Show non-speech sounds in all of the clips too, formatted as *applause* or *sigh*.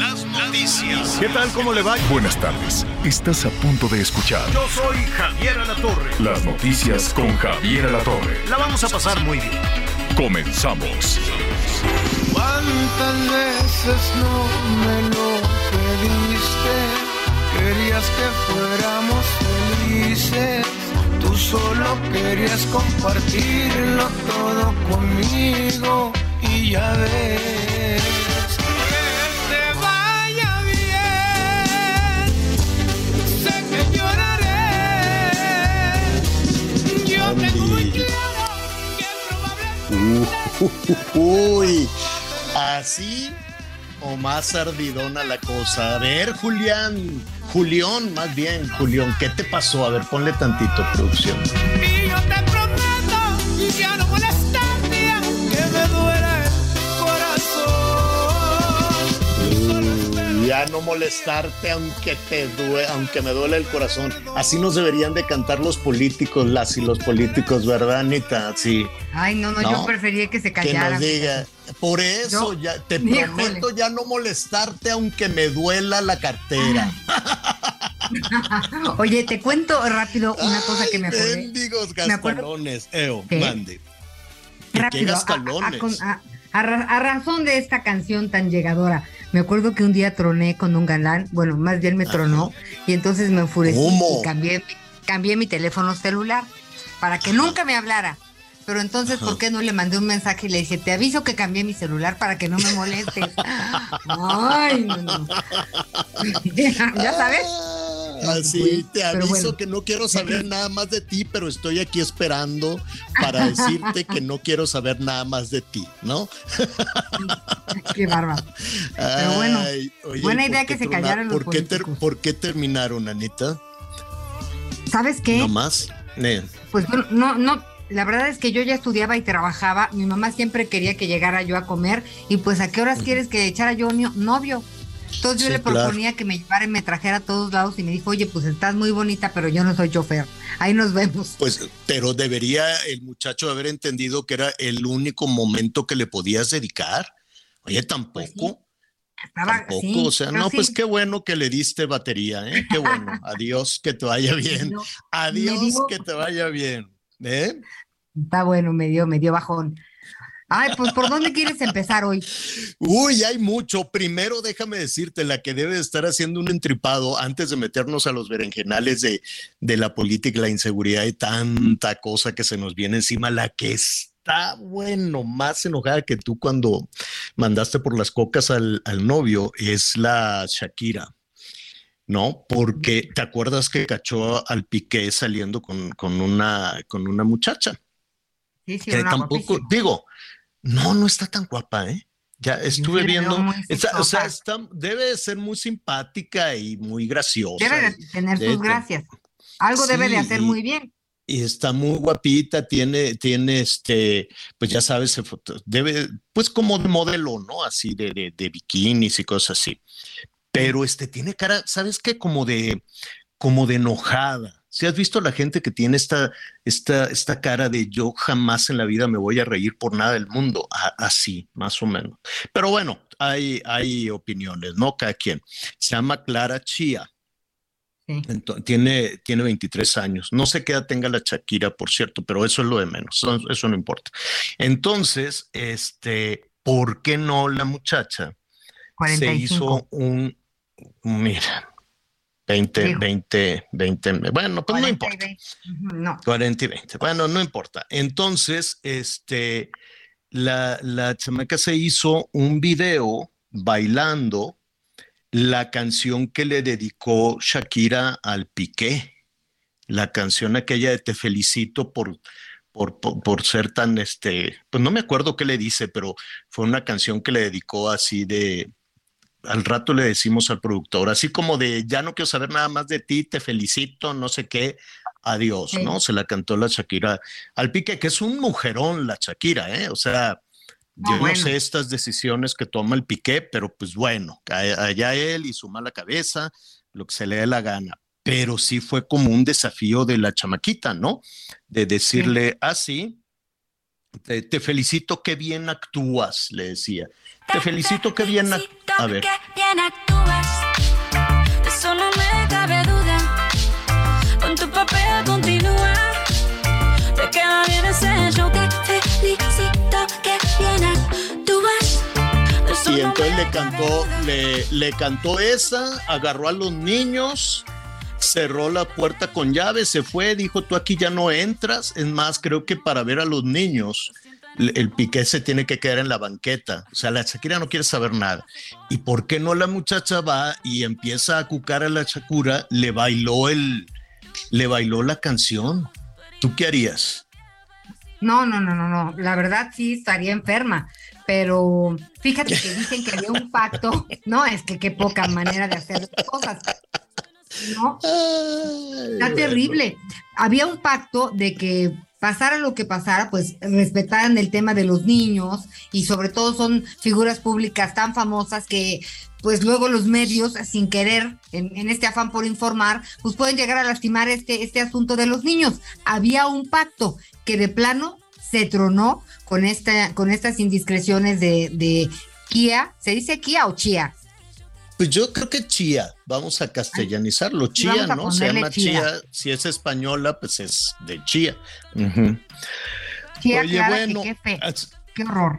Las noticias. ¿Qué tal? ¿Cómo le va? Buenas tardes. Estás a punto de escuchar Yo soy Javier Alatorre. las noticias con Javier Alatorre. La vamos a pasar muy bien. Comenzamos. ¿Cuántas veces no me lo pediste? Querías que fuéramos felices. Tú solo querías compartirlo todo conmigo. Y ya ves. *laughs* Uy, así o más ardidona la cosa. A ver, Julián, Julián, más bien, Julián, ¿qué te pasó? A ver, ponle tantito producción. Y yo te prometo ya no Ya no molestarte aunque te due, aunque me duele el corazón. Así nos deberían de cantar los políticos, las y los políticos, ¿verdad, Anita? Sí. Ay, no, no, No, yo prefería que se Que callara. nos diga. Por eso Yo- ya te híjole. prometo ya no molestarte aunque me duela la cartera. *laughs* Oye, te cuento rápido una cosa que me acordé. Acuerdo- gascalones. Eo, mande. ¿Qué Rápido. a- a razón de esta canción tan llegadora, me acuerdo que un día troné con un galán, bueno, más bien me tronó, y entonces me enfurecí ¿Cómo? y cambié, cambié mi teléfono celular para que nunca me hablara. Pero entonces, ¿por qué no le mandé un mensaje y le dije, te aviso que cambié mi celular para que no me molestes? *laughs* Ay, no, no. *laughs* ya sabes. Sí, Güey, te aviso bueno. que no quiero saber nada más de ti, pero estoy aquí esperando para *laughs* decirte que no quiero saber nada más de ti, ¿no? *laughs* Qué bárbaro. Pero bueno, Ay, oye, buena ¿por idea que se callaran los ¿por qué, ter- políticos. ¿Por qué terminaron, Anita? ¿Sabes qué? ¿No más? Eh, Pues no, no, la verdad es que yo ya estudiaba y trabajaba. Mi mamá siempre quería que llegara yo a comer. Y pues, ¿a qué horas quieres que echara yo mi novio? Entonces yo Sí, le claro. proponía que me llevara y me trajera a todos lados y me dijo, oye, pues estás muy bonita, pero yo no soy chofer. Ahí nos vemos. Pues, pero debería el muchacho haber entendido que era el único momento que le podías dedicar. Oye, tampoco. Estaba, Tampoco, sí, o sea, no, sí, pues qué bueno que le diste batería, ¿eh? Qué bueno. *laughs* Adiós, que te vaya bien. Adiós, que te vaya bien. ¿Eh? Está bueno, me dio, me dio bajón. Ay, pues, ¿por dónde quieres empezar hoy? Uy, hay mucho. Primero, déjame decirte, la que debe estar haciendo un entripado antes de meternos a los berenjenales de, de la política la inseguridad y tanta cosa que se nos viene encima, la que está, bueno, más enojada que tú cuando mandaste por las cocas al, al novio es la Shakira. ¿no? Porque te acuerdas que cachó al Piqué saliendo con, con una, con una muchacha. Sí, sí, que tampoco, digo, no, no está tan guapa, ¿eh? Ya estuve viendo, está- o sea, está- debe de ser muy simpática y muy graciosa. Debe de tener sus hecho. gracias. Algo debe de hacer muy bien. y está muy guapita, tiene, tiene este, pues ya sabes, debe, pues como de modelo, ¿no? Así de, de, de bikinis y cosas así. Pero este tiene cara, ¿sabes qué? Como de, como de enojada. Si has visto la gente que tiene esta, esta, esta cara de yo jamás en la vida me voy a reír por nada del mundo, así, más o menos. Pero bueno, hay, hay opiniones, ¿no? Cada quien. Se llama Clara Chía. Sí. Tiene, tiene 23 años. No sé qué edad tenga la Shakira, por cierto, pero eso es lo de menos. Eso, eso no importa. Entonces, este, ¿por qué no la muchacha se 45. hizo un, mira, 20, Digo. 20, 20, bueno, pues no 40 y importa. 20. Ujú, No. 40 y 20. Bueno, no importa. Entonces, este, la, la chamaca se hizo un video bailando la canción que le dedicó Shakira al Piqué, la canción aquella de Te felicito por, por, por, por, ser tan, este, pues no me acuerdo qué le dice, pero fue una canción que le dedicó así de, al rato le decimos al productor, así como de, ya no quiero saber nada más de ti, te felicito, no sé qué, adiós, sí. ¿no? Se la cantó la Shakira al pique, que es un mujerón la Shakira, ¿eh? O sea, no, yo bueno. no sé estas decisiones que toma el Piqué, pero pues bueno, allá él y su mala cabeza, lo que se le dé la gana. Pero sí fue como un desafío de la chamaquita, ¿no? De decirle así, ah, te, te, felicito, qué bien actúas, le decía. Te felicito, qué bien. A ver. Me cabe duda. Con tu papel continúa, te queda bien ese show. Te felicito, qué bien actúas. Y entonces le cantó, le, le cantó esa, agarró a los niños, cerró la puerta con llave, se fue, dijo, tú aquí ya no entras. Es más, creo que para ver a los niños, el Piqué se tiene que quedar en la banqueta. O sea, la Shakira no quiere saber nada. ¿Y por qué no la muchacha va y empieza a cucar a la Shakira? Le bailó el, le bailó la canción. ¿Tú qué harías? No, no, no, no, no. La verdad sí estaría enferma. Pero fíjate que dicen que había un pacto. No, es que qué poca manera de hacer cosas. No, está terrible. Había un pacto de que pasara lo que pasara, pues respetaran el tema de los niños y sobre todo son figuras públicas tan famosas que pues luego los medios, sin querer, en, este afán por informar, pues pueden llegar a lastimar este, este asunto de los niños. Había un pacto que de plano se tronó con, esta, con estas indiscreciones de, de Kia. ¿Se dice Kia o Chia? Pues yo creo que Chía, vamos a castellanizarlo, Chía, ¿no? Se llama chía. chía. si es española, pues es de Chía. Uh -huh. Chía Oye, bueno, qué, fe, qué horror.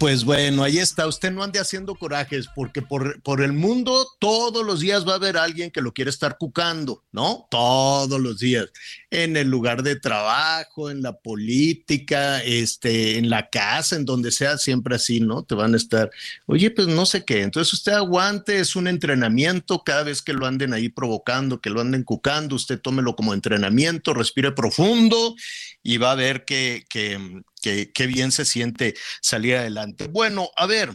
Pues bueno, ahí está. Usted no ande haciendo corajes porque por, por, el mundo todos los días va a haber alguien que lo quiere estar cucando, ¿no? Todos los días. En el lugar de trabajo, en la política, este, en la casa, en donde sea, siempre así, ¿no? Te van a estar, oye, pues no sé qué. Entonces usted aguante, es un entrenamiento. Cada vez que lo anden ahí provocando, que lo anden cucando, usted tómelo como entrenamiento, respire profundo y va a ver que, que, que, que, bien se siente salir adelante. Bueno, a ver,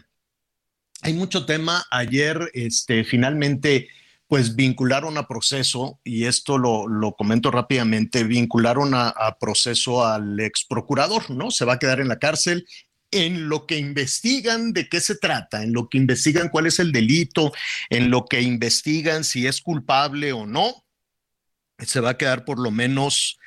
hay mucho tema. Ayer, este, finalmente, pues vincularon a proceso, y esto lo, comento rápidamente, vincularon a, a, proceso al ex procurador, ¿no? Se va a quedar en la cárcel. En lo que investigan de qué se trata, en lo que investigan cuál es el delito, en lo que investigan si es culpable o no, se va a quedar por lo menos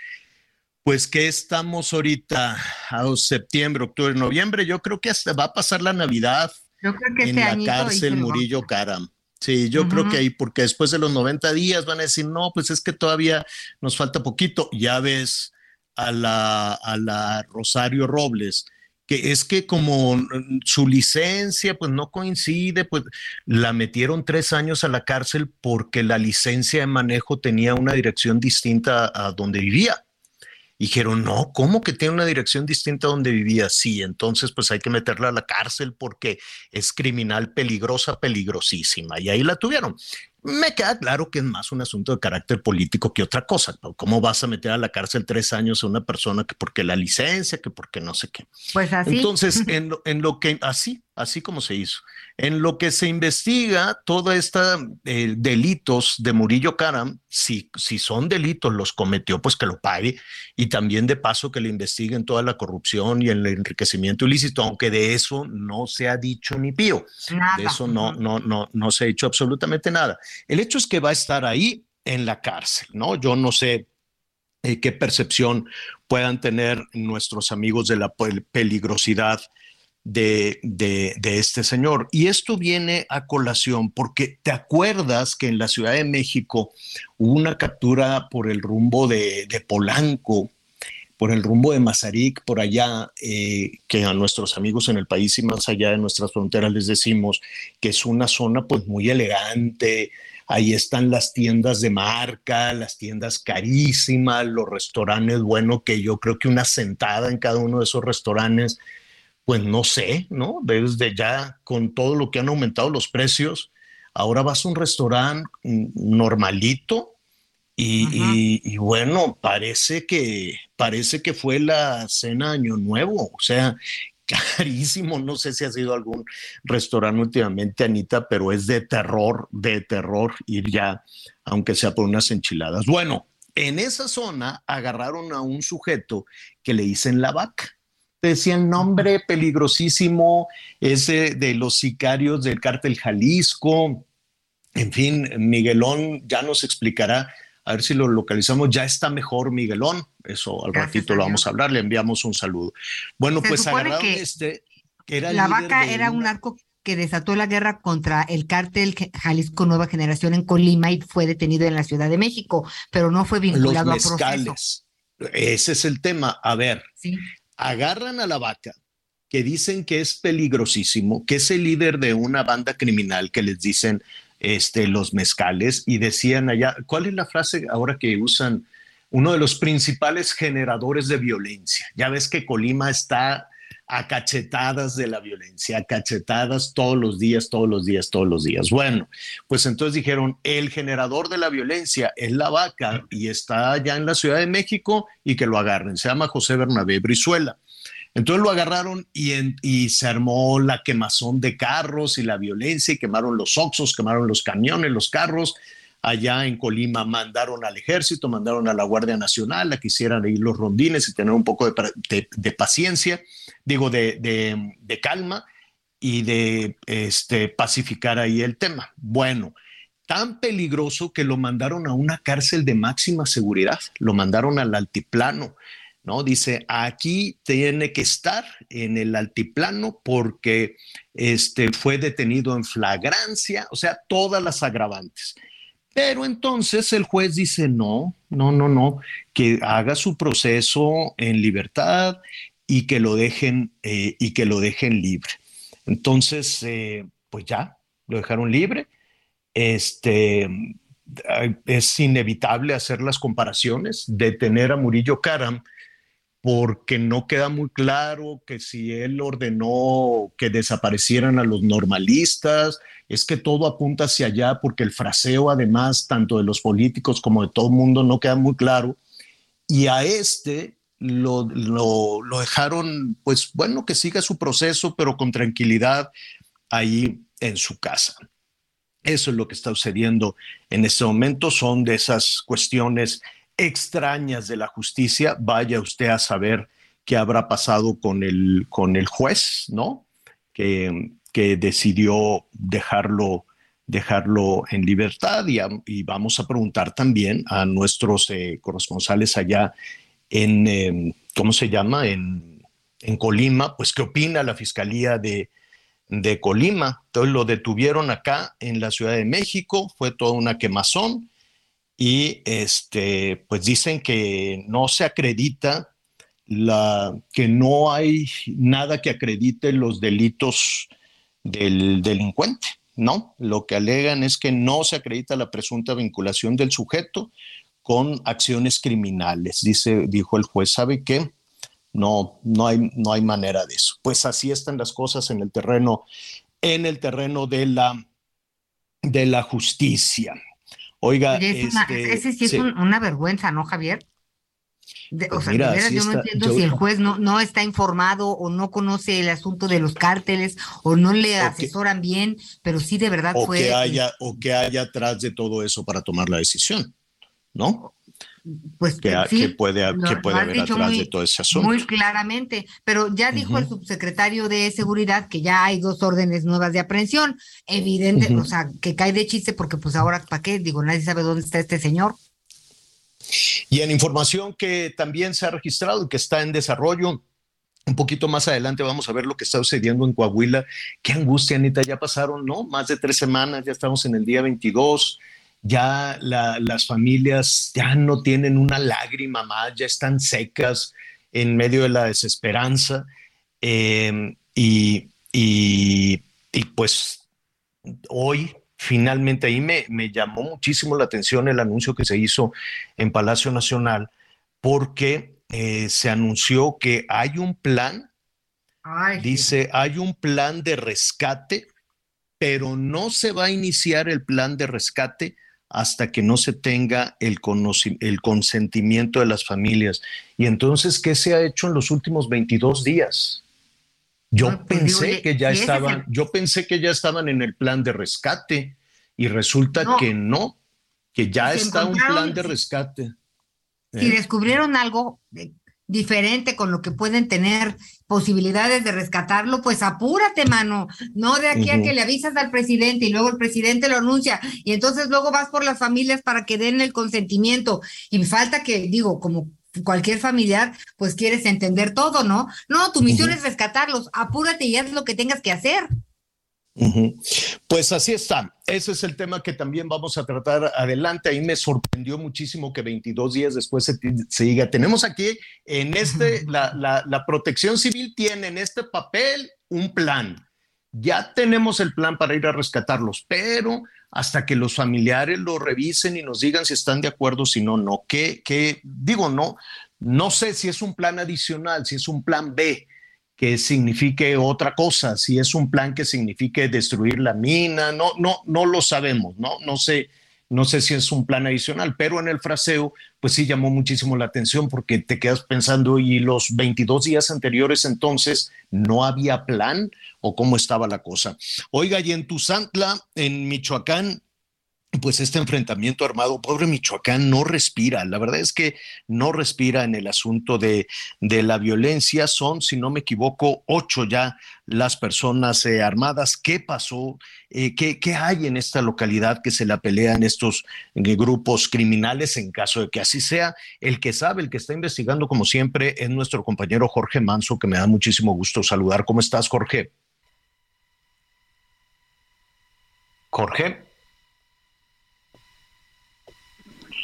pues que estamos ahorita a septiembre, octubre, noviembre, yo creo que hasta va a pasar la Navidad yo creo que en este la cárcel Murillo Caram. Sí, yo uh -huh. creo que ahí, porque después de los 90 días van a decir, no, pues es que todavía nos falta poquito. Ya ves a la, a la Rosario Robles, que es que como su licencia pues no coincide, pues la metieron tres años a la cárcel porque la licencia de manejo tenía una dirección distinta a donde vivía. Y dijeron, no, ¿cómo que tiene una dirección distinta a donde vivía? Sí, entonces pues hay que meterla a la cárcel porque es criminal peligrosa, peligrosísima. Y ahí la tuvieron. Me queda claro que es más un asunto de carácter político que otra cosa. ¿Cómo vas a meter a la cárcel tres años a una persona que porque la licencia, que porque no sé qué? Pues así. Entonces, *laughs* en lo, en lo que, así, así como se hizo. En lo que se investiga toda esta eh, delitos de Murillo Caram, si, si son delitos los cometió, pues que lo pague y también de paso que le investiguen toda la corrupción y el enriquecimiento ilícito, aunque de eso no se ha dicho ni pío. Nada. De eso no, no, no, no se ha hecho absolutamente nada. El hecho es que va a estar ahí en la cárcel, ¿no? Yo no sé eh, qué percepción puedan tener nuestros amigos de la peligrosidad de, de, este señor. Y esto viene a colación porque te acuerdas que en la Ciudad de México hubo una captura por el rumbo de, de Polanco, por el rumbo de Mazarik, por allá, eh, que a nuestros amigos en el país y más allá de nuestras fronteras les decimos que es una zona pues muy elegante, ahí están las tiendas de marca, las tiendas carísimas, los restaurantes, bueno, que yo creo que una sentada en cada uno de esos restaurantes pues no sé, ¿no? Desde ya con todo lo que han aumentado los precios, ahora vas a un restaurante normalito Y, Ajá. y- y bueno, parece que, parece que fue la cena Año Nuevo, o sea, *laughs* carísimo. No sé si ha sido algún restaurante últimamente, Anita, pero es de terror, de terror ir ya, aunque sea por unas enchiladas. Bueno, en esa zona agarraron a un sujeto que le dicen la vaca. Decían nombre peligrosísimo, ese de los sicarios del cártel Jalisco. En fin, Miguelón ya nos explicará, a ver si lo localizamos. Ya está mejor Miguelón, eso al Gracias ratito lo vamos a hablar, le enviamos un saludo. Bueno, Se pues agarraron que este, que era La vaca era un narco que desató la guerra contra el cártel Jalisco Nueva Generación en Colima y fue detenido en la Ciudad de México, pero no fue los vinculado a proceso. mezcales. Ese es el tema. A ver, Sí. Agarran a la vaca, que dicen que es peligrosísimo, que es el líder de una banda criminal que les dicen este, los mezcales, y decían allá, ¿cuál es la frase ahora que usan? Uno de los principales generadores de violencia. Ya ves que Colima está a cachetadas de la violencia, a cachetadas todos los días, todos los días, todos los días. Bueno, pues entonces dijeron, el generador de la violencia es la vaca y está allá en la Ciudad de México y que lo agarren. Se llama José Bernabé Brizuela. Entonces lo agarraron y, y se armó la quemazón de carros y la violencia y quemaron los oxos, quemaron los camiones, los carros. Allá en Colima mandaron al ejército, mandaron a la Guardia Nacional a que hicieran ahí los rondines y tener un poco de, paciencia, digo, de calma y de este, pacificar ahí el tema. Bueno, tan peligroso que lo mandaron a una cárcel de máxima seguridad, lo mandaron al altiplano. ¿no? Dice, aquí tiene que estar en el altiplano porque este, fue detenido en flagrancia, o sea, todas las agravantes. Pero entonces el juez dice, no, no, no, no, que haga su proceso en libertad y que lo dejen, eh, y que lo dejen libre. Entonces, eh, pues ya, lo dejaron libre. Este, es inevitable hacer las comparaciones, detener a Murillo Karam, porque no queda muy claro que si él ordenó que desaparecieran a los normalistas, es que todo apunta hacia allá, porque el fraseo además, tanto de los políticos como de todo el mundo, no queda muy claro. Y a este lo, lo, lo dejaron, pues bueno, que siga su proceso, pero con tranquilidad ahí en su casa. Eso es lo que está sucediendo en este momento, son de esas cuestiones extrañas de la justicia. Vaya usted a saber qué habrá pasado con el, con el juez, ¿no? Que, que decidió dejarlo, dejarlo en libertad y, vamos a preguntar también a nuestros eh, corresponsales allá en, eh, ¿cómo se llama? En, en Colima, pues qué opina la Fiscalía de, de Colima. Entonces lo detuvieron acá en la Ciudad de México, fue toda una quemazón y este, pues dicen que no se acredita la, que no hay nada que acredite los delitos del delincuente, ¿no? Lo que alegan es que no se acredita la presunta vinculación del sujeto con acciones criminales. Dice, dijo el juez, ¿sabe qué? No, no hay, no hay manera de eso. Pues así están las cosas en el terreno, en el terreno de la, de la justicia. Oiga, Oye, es una- este, ese sí es sí. un- una vergüenza, ¿no, Javier? De- o Pues sea, mira, de veras sí yo no está- entiendo yo- si el juez no, no está informado o no conoce el asunto de los cárteles o no le O que- asesoran bien, pero sí de verdad o fue. que haya o que haya atrás de todo eso para tomar la decisión, ¿no? Pues Que, sí, que puede, lo- que puede haber atrás muy- de todo ese asunto. Muy claramente, pero ya dijo el Ujú. subsecretario de Seguridad que ya hay dos órdenes nuevas de aprehensión, evidente, Ujú. o sea, que cae de chiste porque pues ahora, ¿para qué? Digo, nadie sabe dónde está este señor. Y en información que también se ha registrado y que está en desarrollo, un poquito más adelante vamos a ver lo que está sucediendo en Coahuila. Qué angustia, Anita, ya pasaron, ¿no? Más de tres semanas, ya estamos en el día 22, ya la- las familias ya no tienen una lágrima más, ya están secas en medio de la desesperanza. Eh, y, y- y pues hoy finalmente ahí me, me llamó muchísimo la atención el anuncio que se hizo en Palacio Nacional porque eh, se anunció que hay un plan, Ay, dice, hay un plan de rescate, pero no se va a iniciar el plan de rescate hasta que no se tenga el, el consentimiento de las familias. Y entonces, ¿qué se ha hecho en los últimos 22 días? Yo pues, pensé que ya estaban, yo pensé que ya estaban en el plan de rescate y resulta que no, que ya está un plan de rescate. Si ¿eh? descubrieron algo diferente con lo que pueden tener posibilidades de rescatarlo, pues apúrate, mano. No de aquí a que le avisas al presidente y luego el presidente lo anuncia y entonces luego vas por las familias para que den el consentimiento. Y falta que, digo, como cualquier familiar, pues quieres entender todo, ¿no? No, tu misión es rescatarlos. Apúrate y haz lo que tengas que hacer. Pues así está. Ese es el tema que también vamos a tratar adelante. Ahí me sorprendió muchísimo que 22 días después se, diga, tenemos aquí en este, la, la, protección civil tiene en este papel un plan. Ya tenemos el plan para ir a rescatarlos, pero hasta que los familiares lo revisen y nos digan si están de acuerdo, si no, no. ¿Qué, qué? Digo, no, no sé si es un plan adicional, si es un plan B que signifique otra cosa, si es un plan que signifique destruir la mina, no, no, no lo sabemos, no, no sé, no sé si es un plan adicional, pero en el fraseo, pues sí llamó muchísimo la atención porque te quedas pensando, ¿y los 22 días anteriores entonces no había plan o cómo estaba la cosa? Oiga, y en Tuzantla, en Michoacán, pues este enfrentamiento armado, pobre Michoacán, no respira. La verdad es que no respira en el asunto de, la violencia. Son, si no me equivoco, ocho ya las personas eh, armadas. ¿Qué pasó? Eh, ¿qué, hay en esta localidad que se la pelean estos eh, grupos criminales en caso de que así sea? El que sabe, el que está investigando, como siempre, es nuestro compañero Jorge Manso, que me da muchísimo gusto saludar. ¿Cómo estás, Jorge? Jorge.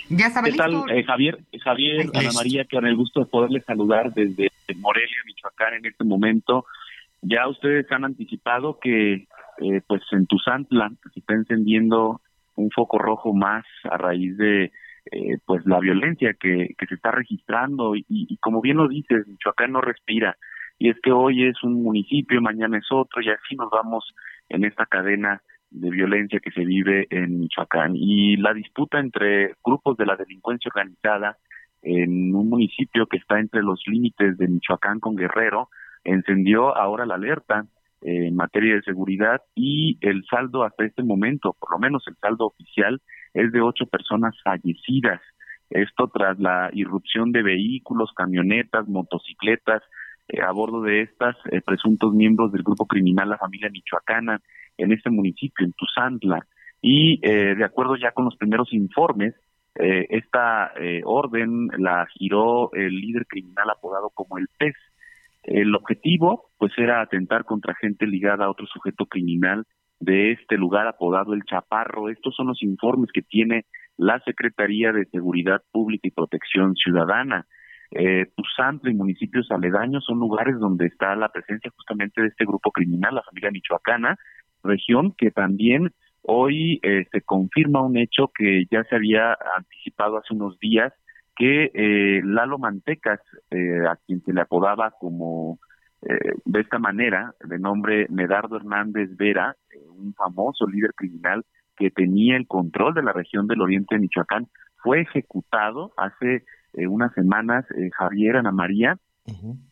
Ya ¿Qué tal, eh, Javier? Javier, Ana María, con el gusto de poderles saludar desde Morelia, Michoacán, en este momento. Ya ustedes han anticipado que, eh, pues, en Tuzantla se está encendiendo un foco rojo más a raíz de, eh, pues, la violencia que, que se está registrando y, y, como bien lo dices, Michoacán no respira. Y es que hoy es un municipio, mañana es otro, y así nos vamos en esta cadena de violencia que se vive en Michoacán y la disputa entre grupos de la delincuencia organizada en un municipio que está entre los límites de Michoacán con Guerrero encendió ahora la alerta en materia de seguridad y el saldo hasta este momento, por lo menos el saldo oficial, es de ocho personas fallecidas. Esto tras la irrupción de vehículos, camionetas, motocicletas, eh, a bordo de estas eh, presuntos miembros del grupo criminal La Familia Michoacana en este municipio, en Tuzantla. Y eh, de acuerdo ya con los primeros informes, eh, esta eh, orden la giró el líder criminal apodado como el PES. El objetivo, pues, era atentar contra gente ligada a otro sujeto criminal de este lugar apodado El Chaparro. Estos son los informes que tiene la Secretaría de Seguridad Pública y Protección Ciudadana. Eh, Tuzantla y municipios aledaños son lugares donde está la presencia justamente de este grupo criminal, la familia michoacana, región que también hoy eh, se confirma un hecho que ya se había anticipado hace unos días, que eh, Lalo Mantecas, eh, a quien se le apodaba como de esta manera, de nombre Medardo Hernández Vera, un famoso líder criminal que tenía el control de la región del oriente de Michoacán, fue ejecutado hace unas semanas, Javier Ana María,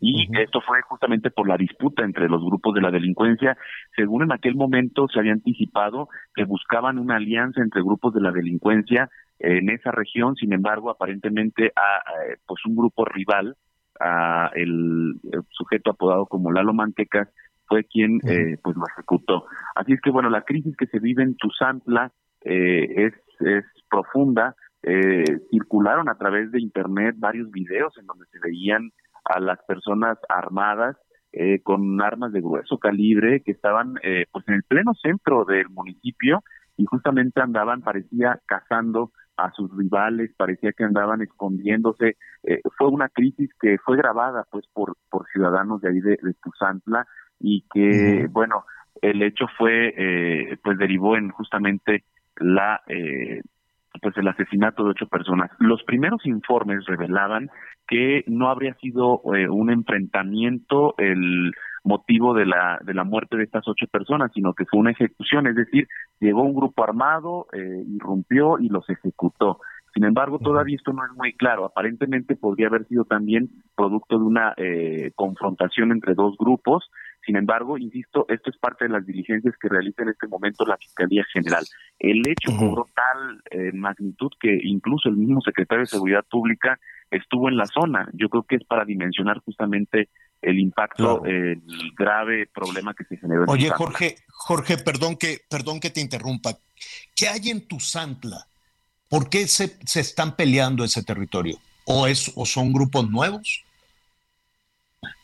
y esto fue justamente por la disputa entre los grupos de la delincuencia. Según en aquel momento se había anticipado que buscaban una alianza entre grupos de la delincuencia en esa región, sin embargo, aparentemente a, pues un grupo rival, a el, sujeto apodado como Lalo Mantecas, fue quien eh, pues lo ejecutó. Así es que bueno, la crisis que se vive en Tuzantla eh, es, es profunda. Eh, circularon a través de internet varios videos en donde se veían a las personas armadas eh, con armas de grueso calibre que estaban eh, pues en el pleno centro del municipio y justamente andaban parecía cazando a sus rivales parecía que andaban escondiéndose. Eh, fue una crisis que fue grabada pues por por ciudadanos de ahí de, de Tuzantla y que bueno el hecho fue pues derivó en justamente la pues el asesinato de ocho personas. Los primeros informes revelaban que no habría sido eh, un enfrentamiento, el motivo de la, de la muerte de estas ocho personas, sino que fue una ejecución, es decir, llegó un grupo armado, eh, irrumpió y los ejecutó. Sin embargo, todavía esto no es muy claro. Aparentemente podría haber sido también producto de una eh, confrontación entre dos grupos. Sin embargo, insisto, esto es parte de las diligencias que realiza en este momento la Fiscalía General. El hecho cobró tal eh, magnitud que incluso el mismo secretario de Seguridad Pública estuvo en la zona. Yo creo que es para dimensionar justamente el impacto, el grave problema que se generó. En Oye. Jorge, Jorge, perdón que, perdón que te interrumpa. ¿Qué hay en Tuzantla? ¿Por qué se, se están peleando ese territorio? ¿O, es, ¿O son grupos nuevos?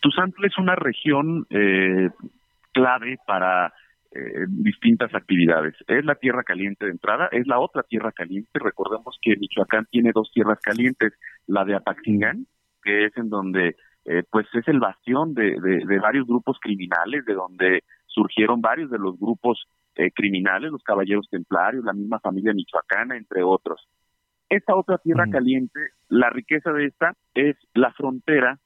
Tuzantla es una región eh, clave para eh, distintas actividades. Es la tierra caliente de entrada, es la otra tierra caliente. Recordemos que Michoacán tiene dos tierras calientes, la de Apaxingán, que es en donde eh, pues es el bastión de, de, de, varios grupos criminales, de donde surgieron varios de los grupos eh, criminales, los caballeros templarios, la misma familia michoacana, entre otros. Esta otra tierra -huh. caliente, la riqueza de esta es la frontera,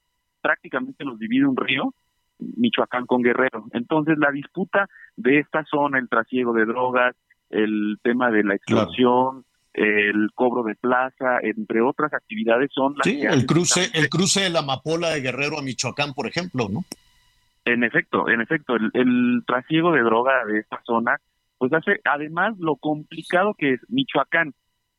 prácticamente los divide un río, Michoacán con Guerrero. Entonces, la disputa de esta zona, el trasiego de drogas, el tema de la claro. el cobro de plaza, entre otras actividades, son las sí, que el cruce, el cruce de la amapola de Guerrero a Michoacán, por ejemplo, ¿no? En efecto, en efecto, el, el trasiego de droga de esta zona, pues hace, además, lo complicado que es Michoacán.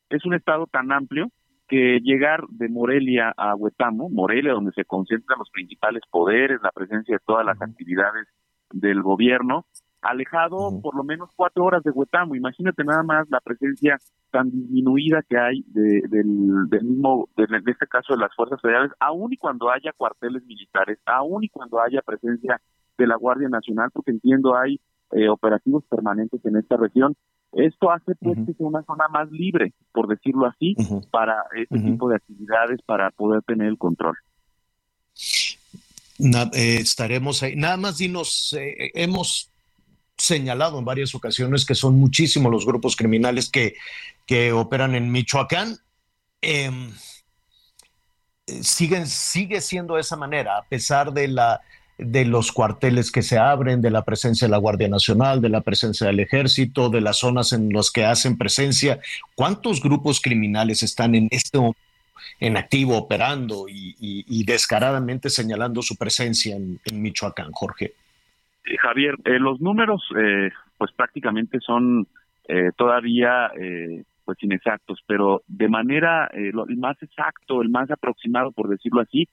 Es un estado tan amplio que llegar de Morelia a Huetamo, Morelia donde se concentran los principales poderes, la presencia de todas las actividades del gobierno, alejado por lo menos cuatro horas de Huetamo. Imagínate nada más la presencia tan disminuida que hay de, del, del, mismo, de, de, este caso de las fuerzas federales, aun y cuando haya cuarteles militares, aun y cuando haya presencia de la Guardia Nacional, porque entiendo hay eh, operativos permanentes en esta región, esto hace pues uh -huh. que sea una zona más libre, por decirlo así, uh -huh. para este uh -huh. tipo de actividades, para poder tener el control. Na, eh, estaremos ahí. Nada más dinos, eh, hemos señalado en varias ocasiones que son muchísimos los grupos criminales que, que operan en Michoacán. Em, eh, siguen, sigue siendo de esa manera, a pesar de la de los cuarteles que se abren, de la presencia de la Guardia Nacional, de la presencia del Ejército, de las zonas en las que hacen presencia. ¿Cuántos grupos criminales están en este momento en activo, operando y, descaradamente señalando su presencia en, Michoacán, Jorge? Eh, Javier, eh, los números eh, pues prácticamente son eh, todavía pues inexactos, pero de manera lo, el más exacto, el más aproximado, por decirlo así,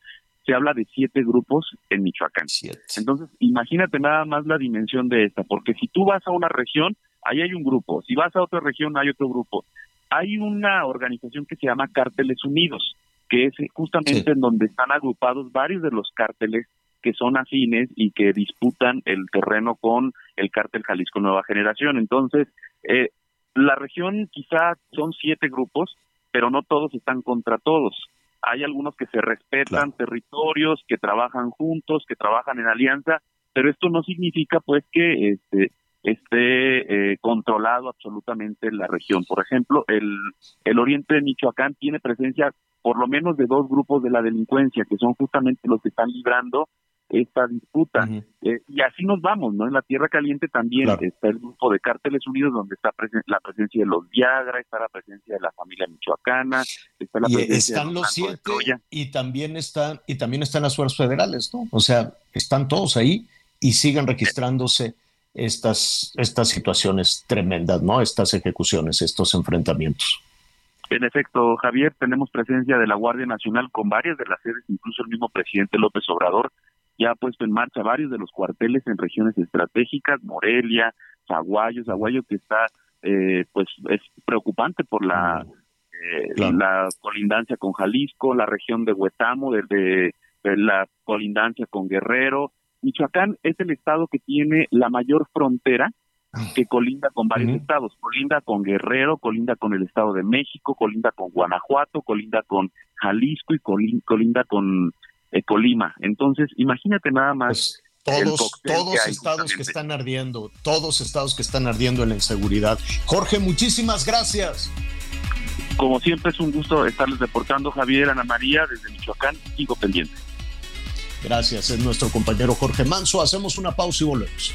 se habla de siete grupos en Michoacán. Siete. Entonces, imagínate nada más la dimensión de esta, porque si tú vas a una región, ahí hay un grupo, si vas a otra región, hay otro grupo. Hay una organización que se llama Cárteles Unidos, que es justamente sí. en donde están agrupados varios de los cárteles que son afines y que disputan el terreno con el cártel Jalisco Nueva Generación. Entonces, eh, la región quizá son siete grupos, pero no todos están contra todos hay algunos que se respetan claro. territorios, que trabajan juntos, que trabajan en alianza, pero esto no significa pues que este esté eh, controlado absolutamente la región. Por ejemplo, el, el oriente de Michoacán tiene presencia por lo menos de dos grupos de la delincuencia, que son justamente los que están librando esta disputa. Uh -huh. eh, y así nos vamos, ¿no? En la Tierra Caliente también claro. está el grupo de Cárteles Unidos, donde está presen la presencia de los Viagra, está la presencia de la familia michoacana, está la y presencia están los siete y también están y también están las fuerzas federales, ¿no? O sea, están todos ahí y siguen registrándose estas estas situaciones tremendas, ¿no? Estas ejecuciones, estos enfrentamientos. En efecto, Javier, tenemos presencia de la Guardia Nacional con varias de las sedes, incluso el mismo presidente López Obrador ya ha puesto en marcha varios de los cuarteles en regiones estratégicas, Morelia, Zaguayo, Zaguayo que está eh, pues es preocupante por la eh, claro. la colindancia con Jalisco, la región de Huetamo, desde de la colindancia con Guerrero. Michoacán es el estado que tiene la mayor frontera que colinda con varios uh -huh. estados, colinda con Guerrero, colinda con el Estado de México, colinda con Guanajuato, colinda con Jalisco y colinda con eh, Colima. Entonces, imagínate nada más. Pues todos, todos que estados que están ardiendo, todos estados que están ardiendo en la inseguridad. Jorge, muchísimas gracias. Como siempre es un gusto estarles reportando, Javier, Ana María, desde Michoacán, sigo pendiente. Gracias, es nuestro compañero Jorge Manso. Hacemos una pausa y volvemos.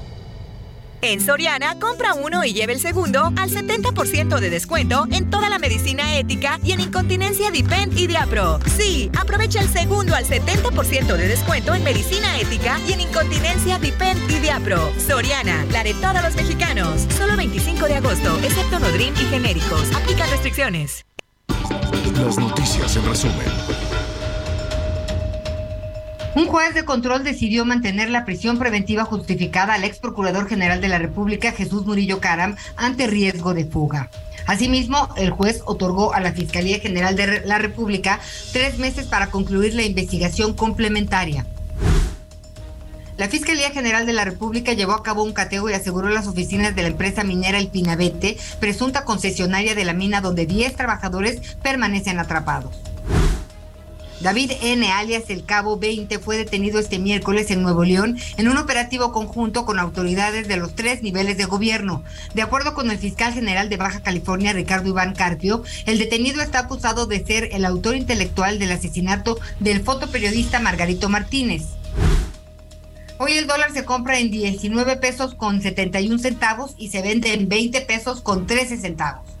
En Soriana, compra uno y lleve el segundo al 70% de descuento en toda la medicina ética y en incontinencia Dipen y Diapro. Sí, aprovecha el segundo al 70% de descuento en medicina ética y en incontinencia Dipen y Diapro. Soriana, la de todos los mexicanos. Solo 25 de agosto, excepto Nodrim y genéricos. Aplica restricciones. Las noticias en resumen. Un juez de control decidió mantener la prisión preventiva justificada al ex procurador general de la República, Jesús Murillo Caram, ante riesgo de fuga. Asimismo, el juez otorgó a la Fiscalía General de la República tres meses para concluir la investigación complementaria. La Fiscalía General de la República llevó a cabo un cateo y aseguró las oficinas de la empresa minera El Pinabete, presunta concesionaria de la mina donde 10 trabajadores permanecen atrapados. David N., alias el Cabo 20, fue detenido este miércoles en Nuevo León en un operativo conjunto con autoridades de los tres niveles de gobierno. De acuerdo con el fiscal general de Baja California, Ricardo Iván Carpio, el detenido está acusado de ser el autor intelectual del asesinato del fotoperiodista Margarito Martínez. Hoy el dólar se compra en 19 pesos con 71 centavos y se vende en 20 pesos con 13 centavos.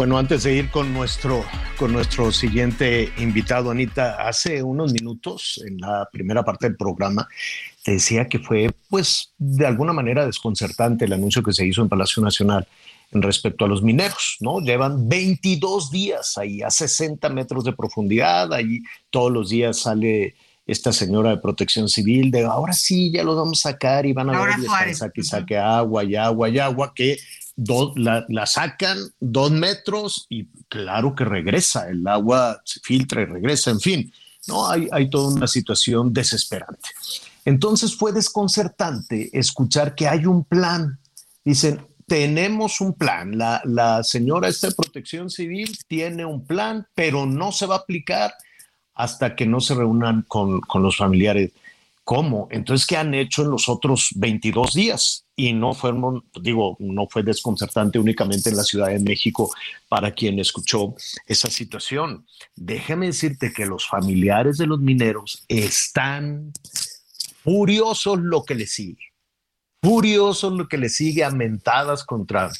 Bueno, antes de ir con nuestro, con nuestro siguiente invitado, Anita, hace unos minutos, en la primera parte del programa, te decía que fue, pues, de alguna manera desconcertante el anuncio que se hizo en Palacio Nacional en respecto a los mineros, ¿no? Llevan 22 días ahí, a 60 metros de profundidad, ahí todos los días sale esta señora de protección civil de ahora sí, ya los vamos a sacar y van a ver, y saque, saque agua y agua y agua, que la, sacan dos metros y claro que regresa, el agua se filtra y regresa, en fin, no hay, hay toda una situación desesperante. Entonces fue desconcertante escuchar que hay un plan. Dicen, tenemos un plan, la, la señora esta de protección civil tiene un plan, pero no se va a aplicar hasta que no se reúnan con, con los familiares ¿Cómo? Entonces, ¿qué han hecho en los otros 22 días? Y no fueron, digo, no fue desconcertante únicamente en la Ciudad de México para quien escuchó esa situación. Déjame decirte que los familiares de los mineros están furiosos lo que le sigue. Furiosos lo que le sigue a mentadas contra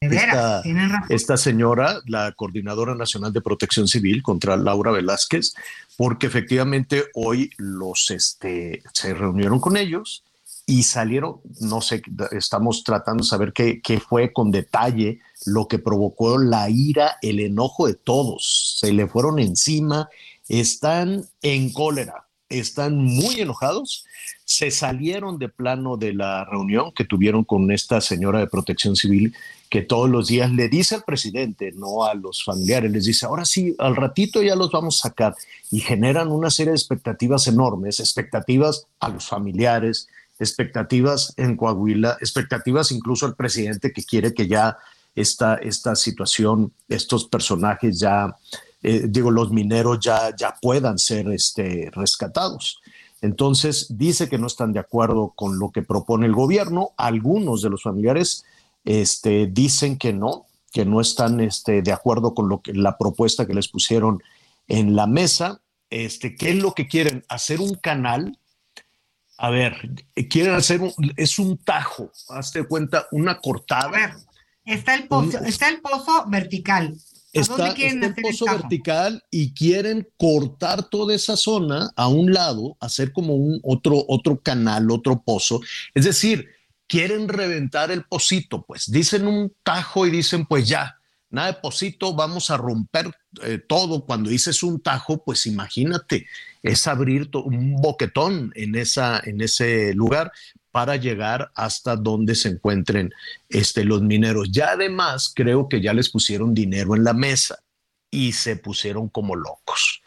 esta, esta, señora, la coordinadora nacional de protección civil contra Laura Velázquez, porque efectivamente hoy los este, se reunieron con ellos y salieron, no sé, estamos tratando de saber qué, qué fue con detalle lo que provocó la ira, el enojo de todos. Se le fueron encima, están en cólera, están muy enojados, se salieron de plano de la reunión que tuvieron con esta señora de protección civil que todos los días le dice al presidente, no a los familiares, les dice, ahora sí, al ratito ya los vamos a sacar y generan una serie de expectativas enormes, expectativas a los familiares, expectativas en Coahuila, expectativas incluso al presidente que quiere que ya esta, esta situación, estos personajes ya, eh, digo, los mineros ya, ya puedan ser este, rescatados. Entonces dice que no están de acuerdo con lo que propone el gobierno. Algunos de los familiares este, dicen que no, que no están este, de acuerdo con lo que, la propuesta que les pusieron en la mesa. Este, ¿Qué es lo que quieren? Hacer un canal. A ver, quieren hacer un, es un tajo, hazte cuenta, una cortada Está el pozo, está el pozo vertical. ¿A Está, está el pozo vertical y quieren cortar toda esa zona a un lado, hacer como un otro, otro canal, otro pozo. Es decir, quieren reventar el pocito, pues dicen un tajo y dicen, pues ya, nada de pocito, vamos a romper eh, todo. Cuando dices un tajo, pues imagínate, es abrir un boquetón en, esa, en ese lugar para llegar hasta donde se encuentren este, los mineros. Ya además creo que ya les pusieron dinero en la mesa y se pusieron como locos.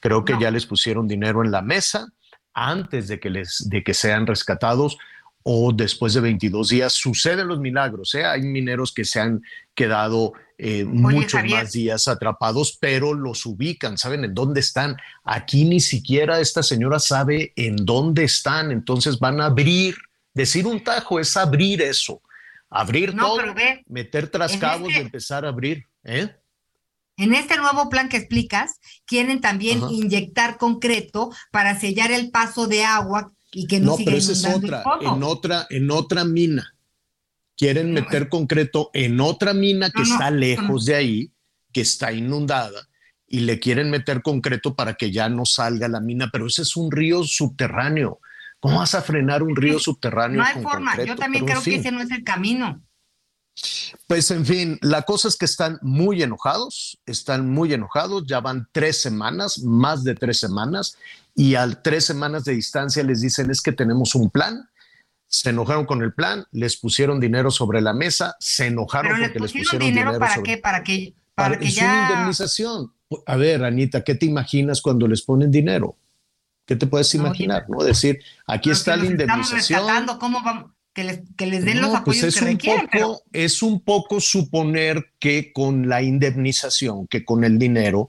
Creo que ya les pusieron dinero en la mesa antes de que, les, de que sean rescatados o después de 22 días. Suceden los milagros. ¿eh? Hay mineros que se han quedado eh, muchos Javier. más días atrapados, pero los ubican, saben en dónde están. Aquí ni siquiera esta señora sabe en dónde están, entonces van a abrir. Decir un tajo es abrir eso, abrir No, todo, ve, meter trascabos este- y empezar a abrir. ¿eh? En este nuevo plan que explicas, quieren también Ajá. inyectar concreto para sellar el paso de agua y que no, No, siga pero esa es otra, en otra, en otra mina. Quieren meter concreto en otra mina que está lejos de ahí, que está inundada, y le quieren meter concreto para que ya no salga la mina, pero ese es un río subterráneo. ¿Cómo vas a frenar un río subterráneo? No hay con forma. Yo también Pero, creo que fin. ese no es el camino. Pues en fin, la cosa es que están muy enojados, están muy enojados, ya van tres semanas, más de tres semanas, y al tres semanas de distancia les dicen es que tenemos un plan. Se enojaron con el plan, les pusieron dinero sobre la mesa, se enojaron Pero les porque les pusieron pusieron dinero, para sobre- qué, para que, para, para- que ya indemnización. A ver, Anita, ¿qué te imaginas cuando les ponen dinero? ¿Qué te puedes imaginar? ¿no? Decir, aquí está la indemnización. ¿cómo vamos? Que les, que les den los pues apoyos es que requieren, poco, pero es un poco suponer que con la indemnización, que con el dinero,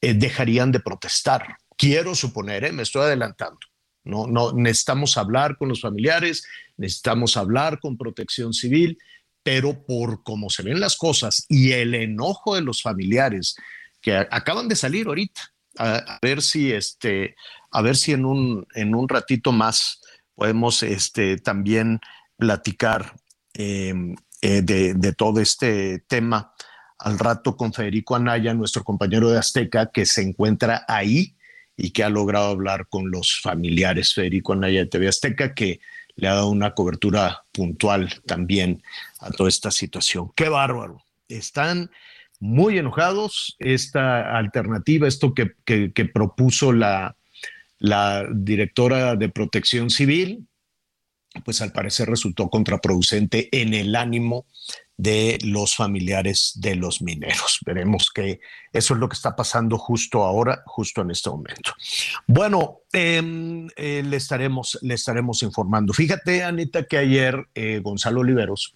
eh, dejarían de protestar. Quiero suponer, eh, me estoy adelantando. No, no, necesitamos hablar con los familiares, necesitamos hablar con protección civil, pero por cómo se ven las cosas y el enojo de los familiares que acaban de salir ahorita, a, ver si este, a ver si en un, en un ratito más podemos este, también platicar eh, eh, de, de todo este tema. Al rato con Federico Anaya, nuestro compañero de Azteca, que se encuentra ahí y que ha logrado hablar con los familiares. Federico Anaya de TV Azteca, que le ha dado una cobertura puntual también a toda esta situación. Qué bárbaro. Están muy enojados. Esta alternativa, esto que, que- que propuso la, la directora de Protección Civil, pues al parecer resultó contraproducente en el ánimo de los familiares de los mineros. Veremos que eso es lo que está pasando justo ahora, justo en este momento. Bueno, em, eh, le, estaremos, le estaremos informando. Fíjate, Anita, que ayer eh, Gonzalo Oliveros,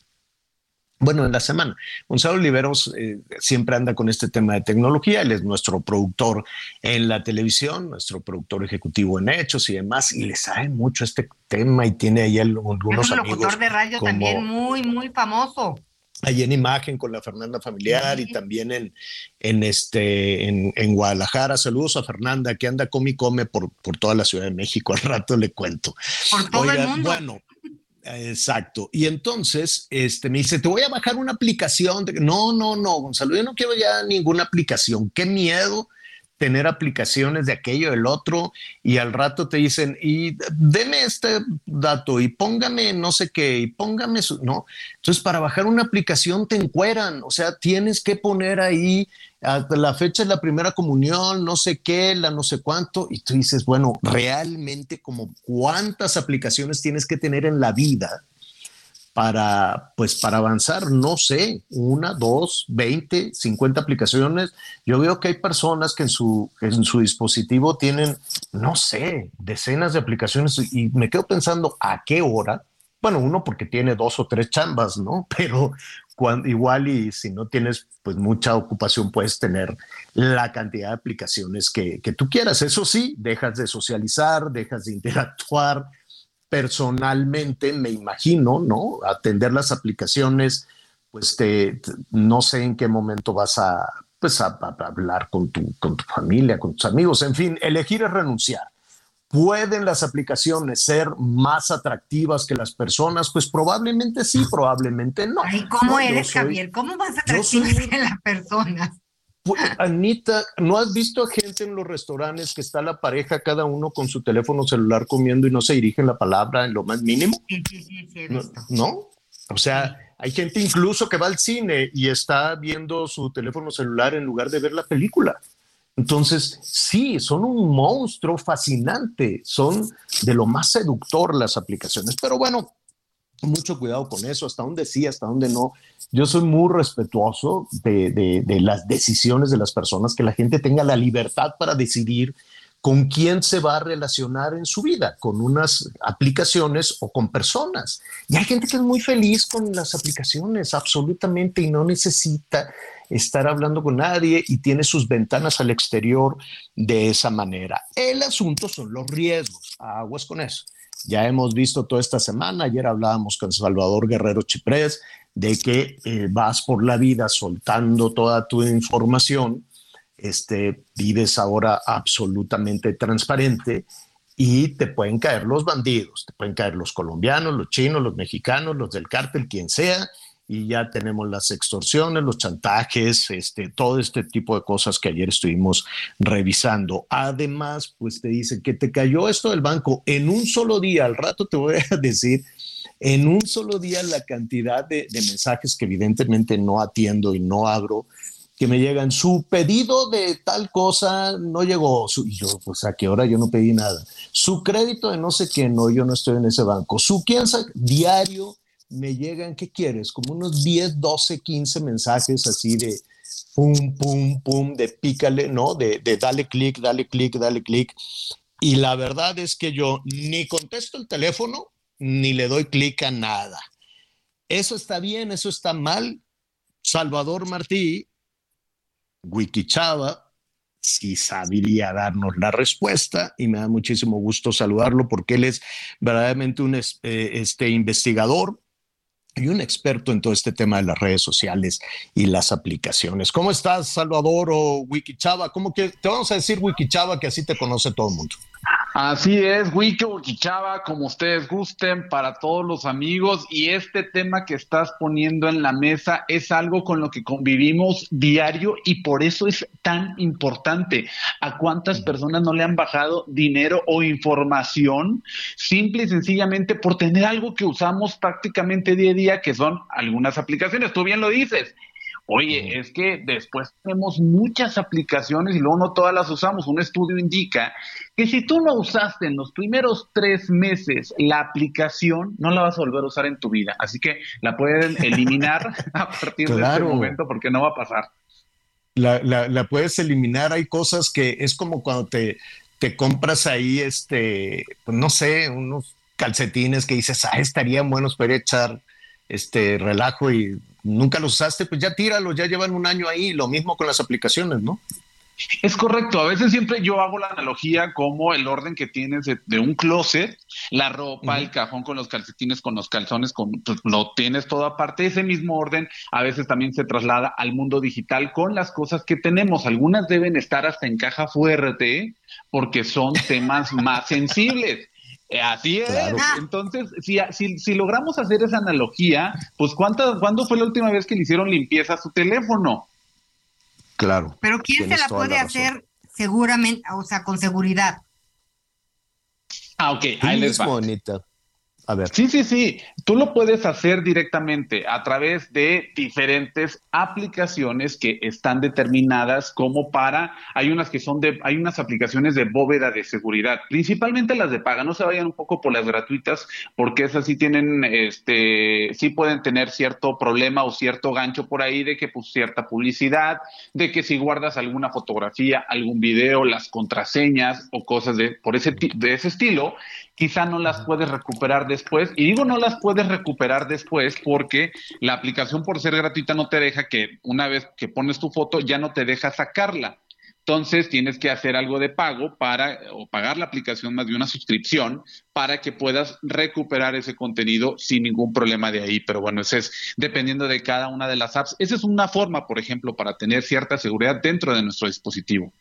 bueno, en la semana, Gonzalo Oliveros eh, siempre anda con este tema de tecnología, él es nuestro productor en la televisión, nuestro productor ejecutivo en hechos y demás, y le sabe mucho este tema y tiene ahí el- es algunos un amigos locutor de radio como- también muy, muy famoso. ahí en imagen con la Fernanda familiar y también en, en, este, en, en Guadalajara. Saludos a Fernanda que anda come y come por, por toda la Ciudad de México. *laughs* Al rato le cuento. Por todo el Oiga, mundo. Bueno, exacto. Y entonces este, me dice, te voy a bajar una aplicación. No, no, no, Gonzalo, yo no quiero ya ninguna aplicación. Qué miedo tener aplicaciones de aquello, del otro, y al rato te dicen, y deme este dato, y póngame no sé qué, y póngame su... No, entonces para bajar una aplicación te encueran, o sea, tienes que poner ahí hasta la fecha de la primera comunión, no sé qué, la no sé cuánto, y tú dices, bueno, realmente como cuántas aplicaciones tienes que tener en la vida para, pues, para avanzar, no sé, una, dos, veinte, cincuenta aplicaciones. Yo veo que hay personas que en su, en su dispositivo tienen, no sé, decenas de aplicaciones y me quedo pensando a qué hora. Bueno, uno porque tiene dos o tres chambas, ¿no? *laughs* Pero cuando, igual y si no tienes pues mucha ocupación puedes tener la cantidad de aplicaciones que, que tú quieras. Eso sí, dejas de socializar, dejas de *laughs* interactuar, personalmente me imagino, ¿no? Atender las aplicaciones, pues te, te- no sé en qué momento vas a, pues a, hablar con tu, con tu familia, con tus amigos, en fin, elegir es renunciar, ¿Pueden las aplicaciones ser más atractivas que las personas? Pues probablemente sí, probablemente no. Ay, ¿cómo No, eres, soy- Javier? ¿Cómo vas a yo soy atractivas que las personas? Anita, ¿no has visto a gente en los restaurantes que está la pareja, cada uno con su teléfono celular comiendo y no se dirigen la palabra en lo más mínimo? Sí, sí, sí, ¿No? ¿No? O sea, hay gente incluso que va al cine y está viendo su teléfono celular en lugar de ver la película. Entonces, sí, son un monstruo fascinante, son de lo más seductor las aplicaciones, pero bueno, mucho cuidado con eso, hasta dónde sí, hasta dónde no. Yo soy muy respetuoso de, de- de las decisiones de las personas, que la gente tenga la libertad para decidir con quién se va a relacionar en su vida, con unas aplicaciones o con personas. Y hay gente que es muy feliz con las aplicaciones, absolutamente, y no necesita estar hablando con nadie y tiene sus ventanas al exterior de esa manera. El asunto son los riesgos, aguas con eso. Ya hemos visto toda esta semana, ayer hablábamos con Salvador Guerrero Chiprés, de que eh, vas por la vida soltando toda tu información, este, vives ahora absolutamente transparente y te pueden caer los bandidos, te pueden caer los colombianos, los chinos, los mexicanos, los del cártel, quien sea, y ya tenemos las extorsiones, los chantajes, este, todo este tipo de cosas que ayer estuvimos revisando. Además, pues te dicen que te cayó esto del banco en un solo día, al rato te voy a *laughs* decir, en un solo día la cantidad de, de mensajes que evidentemente no atiendo y no abro, que me llegan, su pedido de tal cosa no llegó, Su- y yo, pues a qué hora yo no pedí nada, su crédito de no sé qué, no, yo no estoy en ese banco, su quién sabe, diario me llegan, ¿qué quieres? Como unos 10, 12, 15 mensajes así de pum, pum, pum, de pícale, ¿no? De, de dale clic, dale clic, dale clic. Y la verdad es que yo ni contesto el teléfono, ni le doy clic a nada. Eso está bien, eso está mal. Salvador Martí, Wikichava, sí sabría darnos la respuesta y me da muchísimo gusto saludarlo porque él es verdaderamente un eh, este, investigador y un experto en todo este tema de las redes sociales y las aplicaciones. ¿Cómo estás, Salvador o Wikichava? ¿Cómo que te vamos a decir Wikichava que así te conoce todo el mundo? Así es, Wiki Wikichava, como ustedes gusten, para todos los amigos. Y este tema que estás poniendo en la mesa es algo con lo que convivimos diario y por eso es tan importante. ¿A cuántas personas no le han bajado dinero o información simple y sencillamente por tener algo que usamos prácticamente día a día, que son algunas aplicaciones? Tú bien lo dices. Oye, es que después tenemos muchas aplicaciones y luego no todas las usamos. Un estudio indica que si tú no usaste en los primeros tres meses la aplicación, no la vas a volver a usar en tu vida. Así que la pueden *laughs* eliminar a partir de este momento porque no va a pasar. la, la- la puedes eliminar. Hay cosas que es como cuando te, te compras ahí, este, pues no sé, unos calcetines que dices, ah, estarían buenos para echar este relajo y nunca los usaste, pues ya tíralos, ya llevan un año ahí. Lo mismo con las aplicaciones, ¿no? Es correcto, a veces siempre yo hago la analogía como el orden que tienes de, de un closet, la ropa, el cajón con los calcetines, con los calzones, con, pues, lo tienes todo aparte. Ese mismo orden a veces también se traslada al mundo digital con las cosas que tenemos. Algunas deben estar hasta en caja fuerte porque son temas *laughs* más sensibles. Eh, Así es. Claro. Entonces, si, si, si logramos hacer esa analogía, pues ¿cuánta, ¿cuándo fue la última vez que le hicieron limpieza a su teléfono? Claro. Pero ¿quién se la puede la hacer seguramente, o sea, con seguridad? Ah, ok, ahí les va. mismo, Anita. Sí, sí, sí. Tú lo puedes hacer directamente a través de diferentes aplicaciones que están determinadas como para, hay unas que son de, hay unas aplicaciones de bóveda de seguridad, principalmente las de paga. No se vayan un poco por las gratuitas, porque esas sí tienen, este, sí pueden tener cierto problema o cierto gancho por ahí de que pues cierta publicidad, de que si guardas alguna fotografía, algún video, las contraseñas o cosas de, por ese, de ese estilo, quizá no las puedes recuperar después. Y digo no las puedes recuperar después porque la aplicación por ser gratuita no te deja que una vez que pones tu foto ya no te deja sacarla. Entonces tienes que hacer algo de pago para, o pagar la aplicación más de una suscripción para que puedas recuperar ese contenido sin ningún problema de ahí. Pero bueno, ese es dependiendo de cada una de las apps. Esa es una forma, por ejemplo, para tener cierta seguridad dentro de nuestro dispositivo.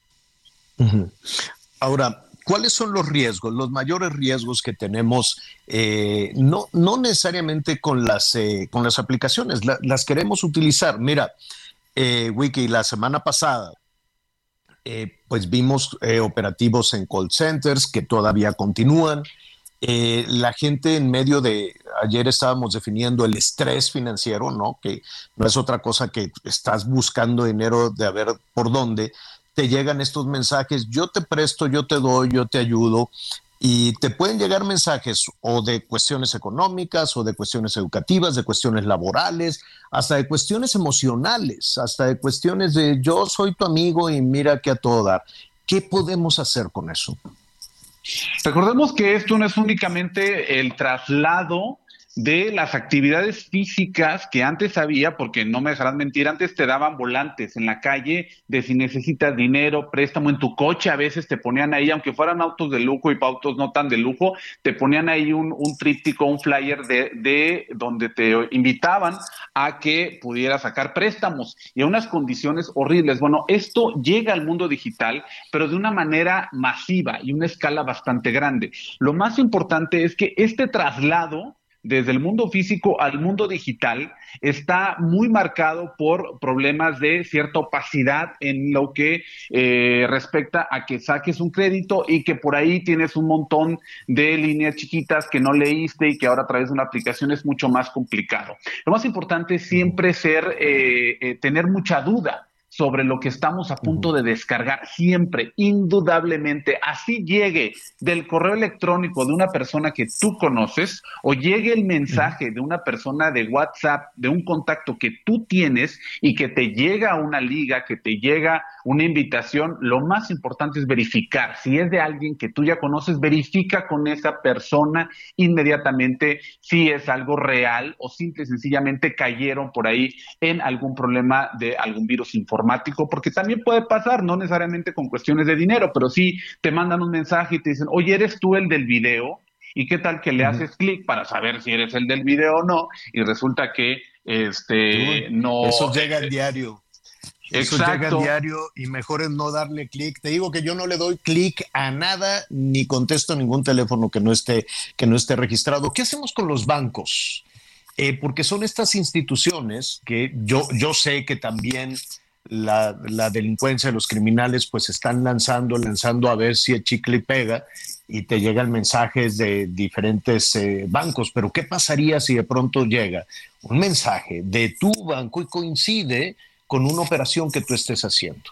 Ahora, ¿cuáles son los riesgos, los mayores riesgos que tenemos? eh, no, no necesariamente con las, eh, con las aplicaciones, la- las queremos utilizar. Mira, eh, Wiki, la semana pasada, pues vimos operativos en call centers que todavía continúan. La gente en medio de, ayer estábamos definiendo el estrés financiero, ¿no? Que no es otra cosa que estás buscando dinero de a ver por dónde. Te llegan estos mensajes, yo te presto, yo te doy, yo te ayudo. Y te pueden llegar mensajes o de cuestiones económicas o de cuestiones educativas, de cuestiones laborales, hasta de cuestiones emocionales, hasta de cuestiones de yo soy tu amigo y mira que a todo dar. ¿Qué podemos hacer con eso? Recordemos que esto no es únicamente el traslado de las actividades físicas que antes había, porque no me dejarán mentir, antes te daban volantes en la calle de si necesitas dinero, préstamo en tu coche, a veces te ponían ahí, aunque fueran autos de lujo y autos no tan de lujo, te ponían ahí un, un tríptico, un flyer de, de donde te invitaban a que pudieras sacar préstamos y a unas condiciones horribles. Bueno, esto llega al mundo digital, pero de una manera masiva y una escala bastante grande. Lo más importante es que este traslado desde el mundo físico al mundo digital está muy marcado por problemas de cierta opacidad en lo que eh, respecta a que saques un crédito y que por ahí tienes un montón de líneas chiquitas que no leíste y que ahora a través de una aplicación es mucho más complicado. Lo más importante es siempre ser, eh, eh, tener mucha duda sobre lo que estamos a punto de descargar siempre, indudablemente, así llegue del correo electrónico de una persona que tú conoces o llegue el mensaje de una persona de WhatsApp, de un contacto que tú tienes y que te llega una liga, que te llega una invitación, lo más importante es verificar. Si es de alguien que tú ya conoces, verifica con esa persona inmediatamente si es algo real o simple y sencillamente cayeron por ahí en algún problema de algún virus informático, porque también puede pasar, no necesariamente con cuestiones de dinero, pero sí te mandan un mensaje y te dicen, oye, ¿eres tú el del video? ¿Y qué tal que le haces clic para saber si eres el del video o no? Y resulta que este no. Eso llega al diario. Eso llega Exacto. al diario y mejor es no darle clic. Te digo que yo no le doy clic a nada ni contesto ningún teléfono que no esté, que no esté registrado. ¿Qué hacemos con los bancos? Eh, porque son estas instituciones que yo, yo sé que también la, la delincuencia, los criminales, pues están lanzando, lanzando a ver si el chicle pega y te llegan mensajes de diferentes eh, bancos. Pero ¿qué pasaría si de pronto llega un mensaje de tu banco y coincide con una operación que tú estés haciendo?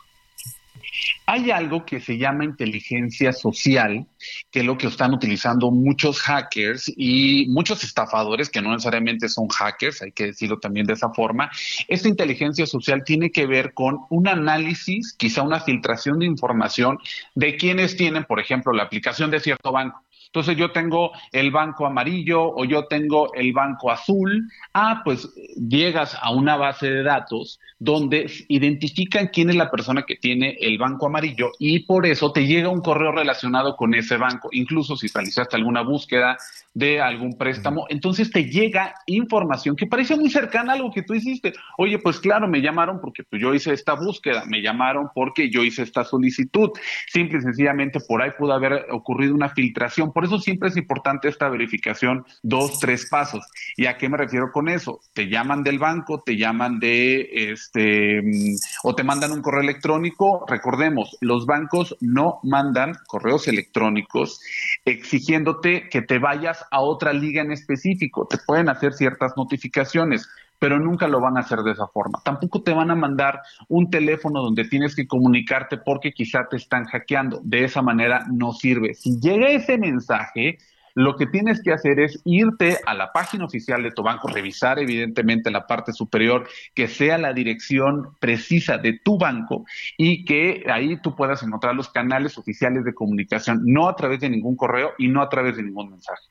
Hay algo que se llama inteligencia social, que es lo que están utilizando muchos hackers y muchos estafadores que no necesariamente son hackers, hay que decirlo también de esa forma. Esta inteligencia social tiene que ver con un análisis, quizá una filtración de información de quienes tienen, por ejemplo, la aplicación de cierto banco. Entonces yo tengo el banco amarillo o yo tengo el banco azul. Ah, pues llegas a una base de datos donde identifican quién es la persona que tiene el banco amarillo y por eso te llega un correo relacionado con ese banco. Incluso si realizaste alguna búsqueda de algún préstamo, entonces te llega información que parece muy cercana a algo que tú hiciste. Oye, pues claro, me llamaron porque pues, yo hice esta búsqueda, me llamaron porque yo hice esta solicitud. Simple y sencillamente por ahí pudo haber ocurrido una filtración. Por eso siempre es importante esta verificación, dos, tres pasos. ¿Y a qué me refiero con eso? Te llaman del banco, te llaman de este, mm, o te mandan un correo electrónico. Recordemos, los bancos no mandan correos electrónicos exigiéndote que te vayas a otra liga en específico. Te pueden hacer ciertas notificaciones, pero nunca lo van a hacer de esa forma. Tampoco te van a mandar un teléfono donde tienes que comunicarte porque quizá te están hackeando. De esa manera no sirve. Si llega ese mensaje, lo que tienes que hacer es irte a la página oficial de tu banco, revisar evidentemente la parte superior, que sea la dirección precisa de tu banco y que ahí tú puedas encontrar los canales oficiales de comunicación, no a través de ningún correo y no a través de ningún mensaje.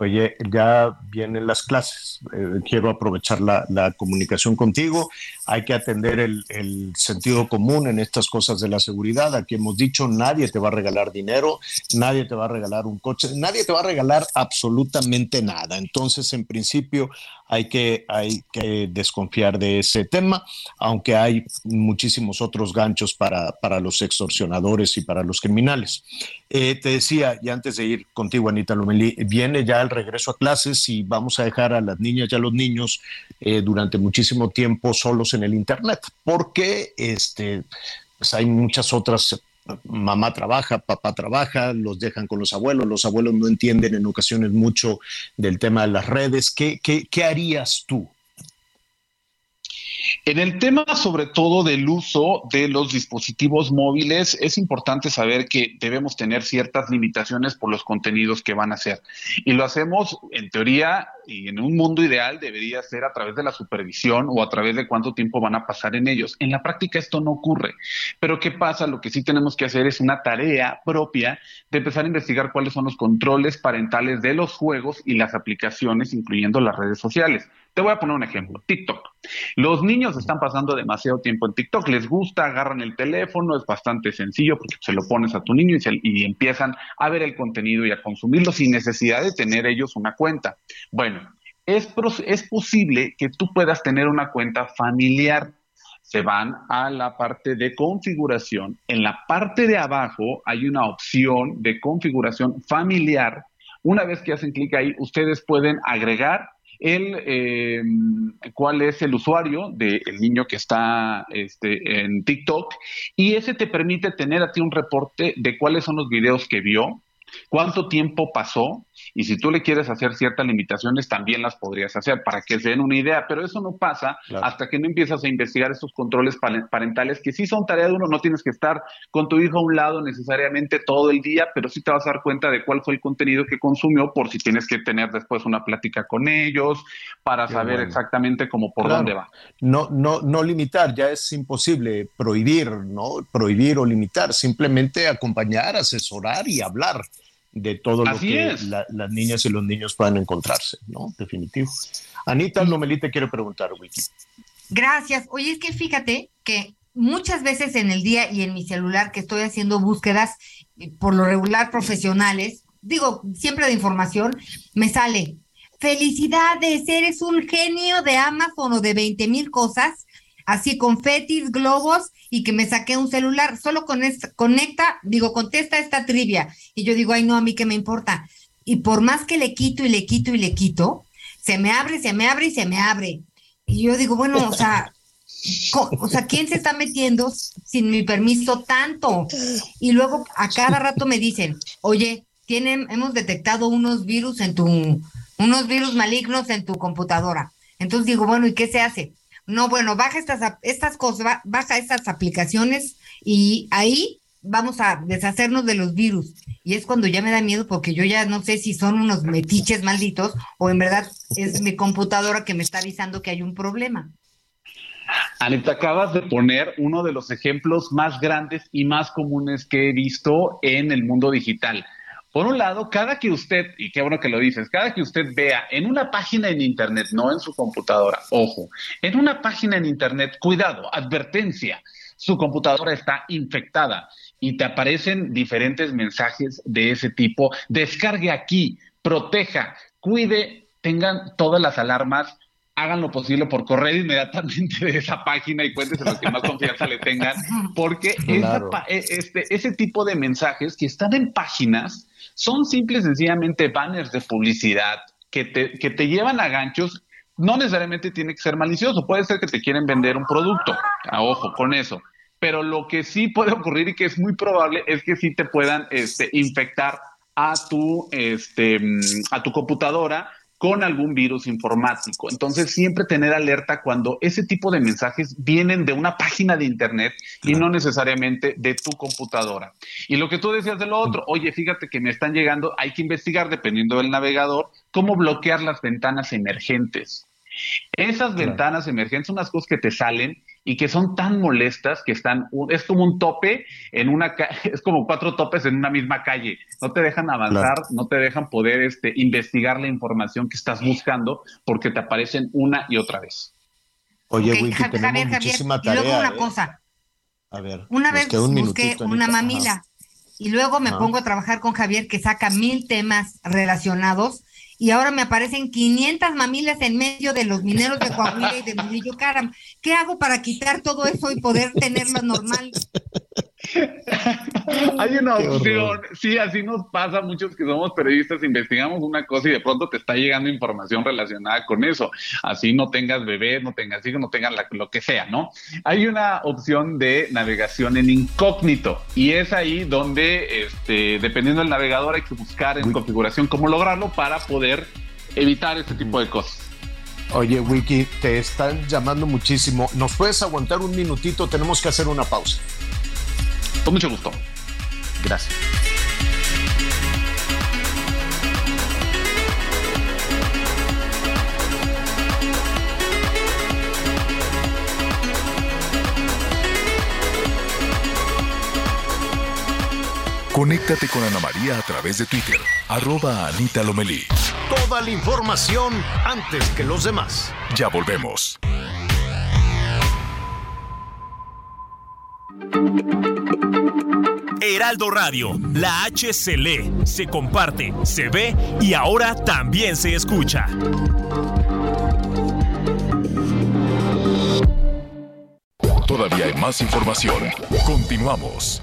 Oye, ya vienen las clases. Eh, quiero aprovechar la, comunicación contigo. Hay que atender el, el sentido común en estas cosas de la seguridad. Aquí hemos dicho, nadie te va a regalar dinero, nadie te va a regalar un coche, nadie te va a regalar absolutamente nada. Entonces, en principio, hay que, hay que desconfiar de ese tema, aunque hay muchísimos otros ganchos para, para los extorsionadores y para los criminales. Eh, te decía, y antes de ir contigo, Anita Lomelí, viene ya el regreso a clases y vamos a dejar a las niñas y a los niños eh, durante muchísimo tiempo solos en el Internet, porque este, pues hay muchas otras mamá trabaja, papá trabaja, los dejan con los abuelos, los abuelos no entienden en ocasiones mucho del tema de las redes. ¿Qué, qué, qué harías tú? En el tema sobre todo del uso de los dispositivos móviles, es importante saber que debemos tener ciertas limitaciones por los contenidos que van a hacer. Y lo hacemos, en teoría, y en un mundo ideal debería ser a través de la supervisión o a través de cuánto tiempo van a pasar en ellos. En la práctica esto no ocurre. Pero ¿qué pasa? Lo que sí tenemos que hacer es una tarea propia de empezar a investigar cuáles son los controles parentales de los juegos y las aplicaciones, incluyendo las redes sociales. Te voy a poner un ejemplo, TikTok. Los niños están pasando demasiado tiempo en TikTok, les gusta, agarran el teléfono, es bastante sencillo porque se lo pones a tu niño y, y empiezan a ver el contenido y a consumirlo sin necesidad de tener ellos una cuenta. Bueno, es, es posible que tú puedas tener una cuenta familiar se van a la parte de configuración. En la parte de abajo hay una opción de configuración familiar. Una vez que hacen clic ahí, ustedes pueden agregar el eh, cuál es el usuario del niño que está este, en TikTok. Y ese te permite tener a ti un reporte de cuáles son los videos que vio, cuánto tiempo pasó y si tú le quieres hacer ciertas limitaciones también las podrías hacer para que se den una idea, pero eso no pasa hasta que no empiezas a investigar estos controles parentales que sí son tarea de uno, no tienes que estar con tu hijo a un lado necesariamente todo el día, pero sí te vas a dar cuenta de cuál fue el contenido que consumió por si tienes que tener después una plática con ellos para saber exactamente cómo por dónde va. No, no, no limitar, ya es imposible prohibir, ¿no? Prohibir o limitar, simplemente acompañar, asesorar y hablar de todo lo que las niñas y los niños puedan encontrarse, ¿no? Definitivo. Anita Lomelí te quiere preguntar, Wiki. Gracias. Oye, es que fíjate que muchas veces en el día y en mi celular que estoy haciendo búsquedas, eh, por lo regular profesionales, digo, siempre de información, me sale, felicidades, eres un genio de Amazon o de 20 mil cosas, así confetis, globos y que me saqué un celular, solo con conecta, digo, contesta esta trivia. Y yo digo, ay, no, a mí qué me importa. Y por más que le quito y le quito y le quito, se me abre, se me abre y se me abre. Y yo digo, bueno, o sea, *laughs* o sea, ¿quién se está metiendo sin mi permiso tanto? Y luego a cada rato me dicen, oye, tienen, hemos detectado unos virus en tu, unos virus malignos en tu computadora. Entonces digo, bueno, ¿y qué se hace? No, bueno, baja estas, estas cosas, baja estas aplicaciones y ahí vamos a deshacernos de los virus. Y es cuando ya me da miedo porque yo ya no sé si son unos metiches malditos o en verdad es mi computadora que me está avisando que hay un problema. Anita, acabas de poner uno de los ejemplos más grandes y más comunes que he visto en el mundo digital. Por un lado, cada que usted, y qué bueno que lo dices, cada que usted vea en una página en Internet, no en su computadora, ojo, en una página en Internet, cuidado, advertencia, su computadora está infectada y te aparecen diferentes mensajes de ese tipo, descargue aquí, proteja, cuide, tengan todas las alarmas hagan lo posible por correr inmediatamente de esa página y cuéntense los que más confianza le tengan, porque *laughs* e, este, ese tipo de mensajes que están en páginas son simples, sencillamente banners de publicidad que te, que te llevan a ganchos. No necesariamente tiene que ser malicioso, puede ser que te quieren vender un producto, a ojo con eso. Pero lo que sí puede ocurrir y que es muy probable es que sí te puedan este, infectar a tu, este, a tu computadora con algún virus informático. Entonces, siempre tener alerta cuando ese tipo de mensajes vienen de una página de Internet y no necesariamente de tu computadora. Y lo que tú decías de lo otro, oye, fíjate que me están llegando, hay que investigar, dependiendo del navegador, cómo bloquear las ventanas emergentes. Esas ventanas emergentes son unas cosas que te salen y que son tan molestas que están, es como un tope en una, *laughs* es como cuatro topes en una misma calle. No te dejan avanzar, no te dejan poder este, investigar la información que estás buscando porque te aparecen una y otra vez. Oye, okay, Wiki, tenemos muchísima tarea. Y luego una ¿eh? cosa. A ver, una vez busqué una mamila y luego me pongo a trabajar con Javier que saca mil temas relacionados y ahora me aparecen 500 mamilas en medio de los mineros de Coahuila y de Murillo Caram. ¿Qué hago para quitar todo eso y poder tenerlo normal? *laughs* Hay una opción, sí, así nos pasa a muchos que somos periodistas, investigamos una cosa y de pronto te está llegando información relacionada con eso. Así no tengas bebés, no tengas hijos, no tengas lo que sea, ¿no? Hay una opción de navegación en incógnito y es ahí donde, este, dependiendo del navegador, hay que buscar en configuración cómo lograrlo para poder evitar este tipo de cosas. Oye, Wiki, te están llamando muchísimo. ¿Nos puedes aguantar un minutito? Tenemos que hacer una pausa. Con mucho gusto. Gracias. Conéctate con Ana María a través de Twitter, arroba Anita Lomelí. Toda la información antes que los demás. Ya volvemos. Heraldo Radio, la H se lee, se comparte, se ve y ahora también se escucha. Todavía hay más información. Continuamos.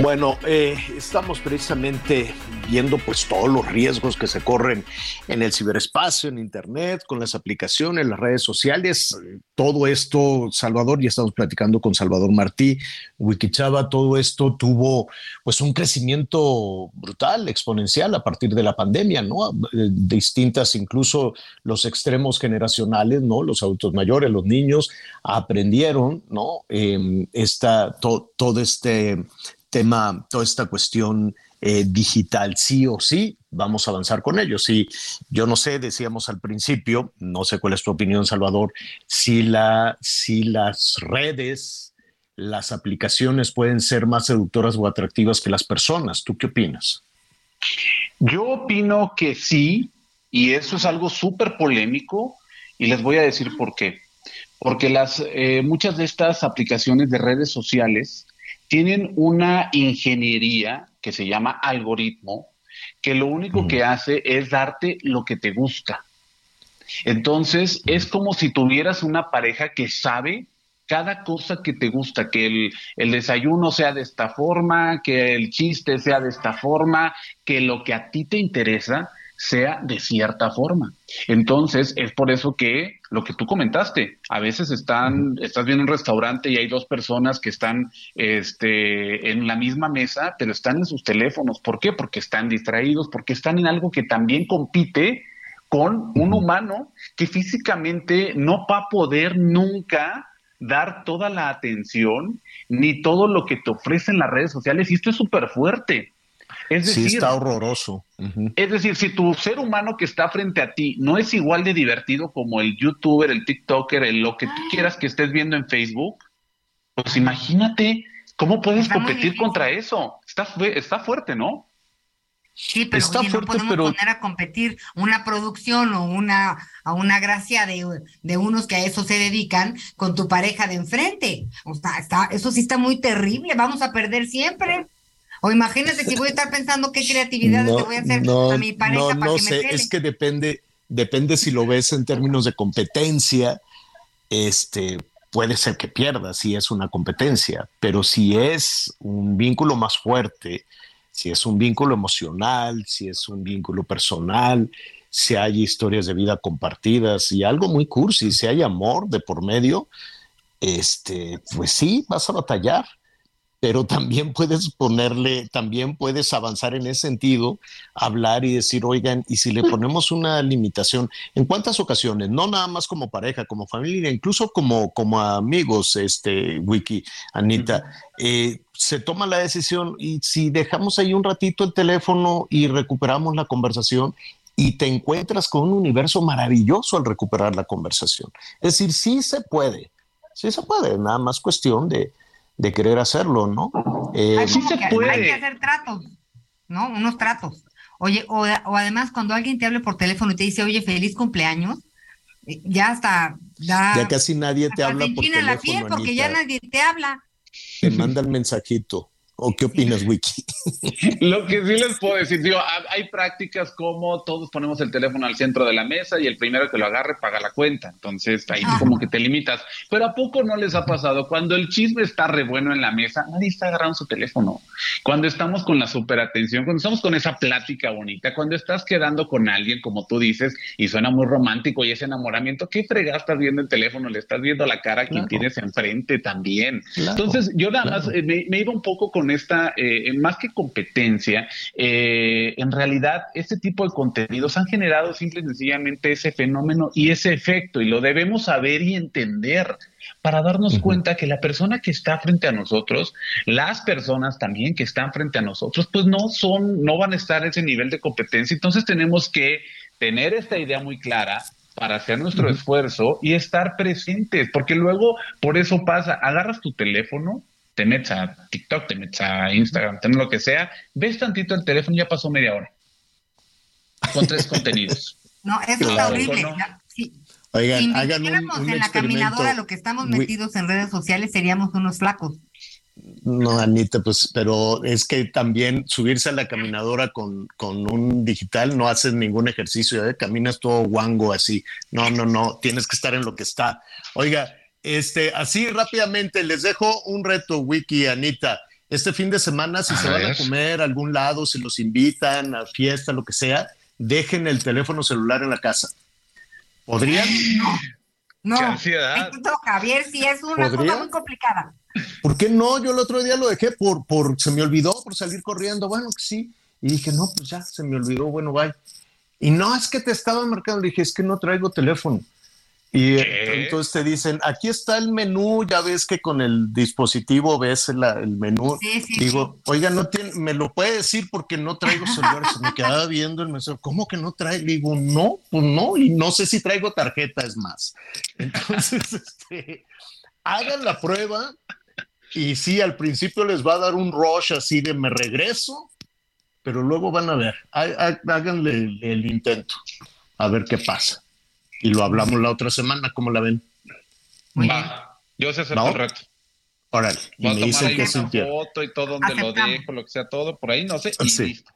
Bueno, eh, estamos precisamente viendo pues todos los riesgos que se corren en el ciberespacio, en Internet, con las aplicaciones, las redes sociales, todo esto, Salvador, ya estamos platicando con Salvador Martí, Wikichava, todo esto tuvo pues un crecimiento brutal, exponencial a partir de la pandemia, ¿no? Eh, Distintas, incluso los extremos generacionales, ¿no? Los adultos mayores, los niños aprendieron, ¿no? Eh, esta, to- todo este tema, toda esta cuestión eh, digital, sí o sí, vamos a avanzar con ello. Sí, yo no sé, decíamos al principio, no sé cuál es tu opinión, Salvador, si, la, si las redes, las aplicaciones pueden ser más seductoras o atractivas que las personas. ¿Tú qué opinas? Yo opino que sí, y eso es algo súper polémico, y les voy a decir por qué. Porque las, eh, muchas de estas aplicaciones de redes sociales tienen una ingeniería que se llama algoritmo, que lo único que hace es darte lo que te gusta. Entonces, es como si tuvieras una pareja que sabe cada cosa que te gusta, que el, el desayuno sea de esta forma, que el chiste sea de esta forma, que lo que a ti te interesa sea de cierta forma. Entonces, es por eso que lo que tú comentaste, a veces están, estás viendo un restaurante y hay dos personas que están este, en la misma mesa, pero están en sus teléfonos. ¿Por qué? Porque están distraídos, porque están en algo que también compite con un humano que físicamente no va a poder nunca dar toda la atención ni todo lo que te ofrecen las redes sociales. Y esto es súper fuerte. Es sí, decir, está horroroso. Es decir, si tu ser humano que está frente a ti no es igual de divertido como el youtuber, el tiktoker, el lo que tú quieras que estés viendo en Facebook, pues imagínate cómo puedes Está competir contra eso. Está, está fuerte, ¿no? Sí, pero Está oye, no podemos pero- poner a competir una producción o una, a una gracia de, de unos que a eso se dedican con tu pareja de enfrente. O sea, está, eso sí está muy terrible, vamos a perder siempre. O imagínate si voy a estar pensando qué creatividades le voy a hacer no, a mi pareja no, para no que me sé, es que depende, depende si lo ves en términos de competencia, este, puede ser que pierdas si es una competencia, pero si es un vínculo más fuerte, si es un vínculo emocional, si es un vínculo personal, si hay historias de vida compartidas y algo muy cursi, si hay amor de por medio, este, pues sí, vas a batallar. Pero también puedes ponerle, también puedes avanzar en ese sentido, hablar y decir, oigan, y si le ponemos una limitación, ¿en cuántas ocasiones? No nada más como pareja, como familia, incluso como, como amigos, este, Wiki, Anita, eh, se toma la decisión y si dejamos ahí un ratito el teléfono y recuperamos la conversación y te encuentras con un universo maravilloso al recuperar la conversación. Es decir, sí se puede, sí se puede, nada más cuestión de, de querer hacerlo, ¿no? Eh, Hay como que Hay que hacer tratos, ¿no? Unos tratos. Oye, o, o además cuando alguien te hable por teléfono y te dice, oye, feliz cumpleaños, eh, ya hasta da, ya casi nadie te habla te por teléfono, la piel porque ya nadie te habla. Te manda el mensajito. ¿O qué opinas, Wiki? *laughs* Lo que sí les puedo decir, digo, ha- hay prácticas como todos ponemos el teléfono al centro de la mesa y el primero que lo agarre paga la cuenta. Entonces ahí como que te limitas. Pero ¿a poco no les ha pasado? Cuando el chisme está re bueno en la mesa, nadie está agarrando su teléfono. Cuando estamos con la superatención, cuando estamos con esa plática bonita, cuando estás quedando con alguien, como tú dices, y suena muy romántico y ese enamoramiento, ¿qué fregada estás viendo el teléfono? Le estás viendo la cara a quien Claro. tienes enfrente también. Claro, Entonces yo nada claro. más eh, me, me iba un poco con esta, eh, más que competencia, eh, en realidad este tipo de contenidos han generado simple y sencillamente ese fenómeno y ese efecto y lo debemos saber y entender para darnos cuenta que la persona que está frente a nosotros, las personas también que están frente a nosotros, pues no son, no van a estar a ese nivel de competencia. Entonces tenemos que tener esta idea muy clara para hacer nuestro esfuerzo y estar presentes, porque luego por eso pasa, agarras tu teléfono, te metes a TikTok, te metes a Instagram, te metes lo que sea, ves tantito el teléfono y ya pasó media hora con tres *laughs* contenidos. No, eso está horrible. ¿no? Sí. Oigan, si hagan un, invirtiéramos un en la caminadora lo que estamos metidos en redes sociales seríamos unos flacos. No, Anita, pues, pero es que también subirse a la caminadora con, con un digital no haces ningún ejercicio, ¿eh? caminas todo guango así. No, no, no, tienes que estar en lo que está. Oiga, este, así rápidamente les dejo un reto, Wiki, Anita. Este fin de semana, si A se van a comer a algún lado, si los invitan a fiesta, lo que sea, dejen el teléfono celular en la casa. ¿Podrían? No, Qué ansiedad. Javier, sí es una ¿Podría? cosa muy complicada. ¿Por qué no? Yo el otro día lo dejé por, por, se me olvidó por salir corriendo. Bueno, que sí. Y dije, no, pues ya, se me olvidó, bueno, bye. Y no, es que te estaba marcando. Le dije, es que no traigo teléfono. Y ¿Qué? entonces te dicen, aquí está el menú, ya ves que con el dispositivo ves la- el menú. Sí, sí, Digo, oiga, no tiene, me lo puede decir porque no traigo *laughs* celular. Se me quedaba viendo el mensaje, ¿cómo que no trae? Digo, no, pues no, y no sé si traigo tarjeta, es más. Entonces, *laughs* este, hagan la prueba y sí, al principio les va a dar un rush así de me regreso, pero luego van a ver, Há- há- háganle el, el intento, a ver qué pasa. Y lo hablamos la otra semana, ¿cómo la ven? Muy bien. Va, yo sé hacer ¿Va? el reto. Órale, y Voy a me tomar dicen ahí qué una sintieron. foto y todo donde lo dejo, lo que sea todo, por ahí, no sé, y Sí. listo.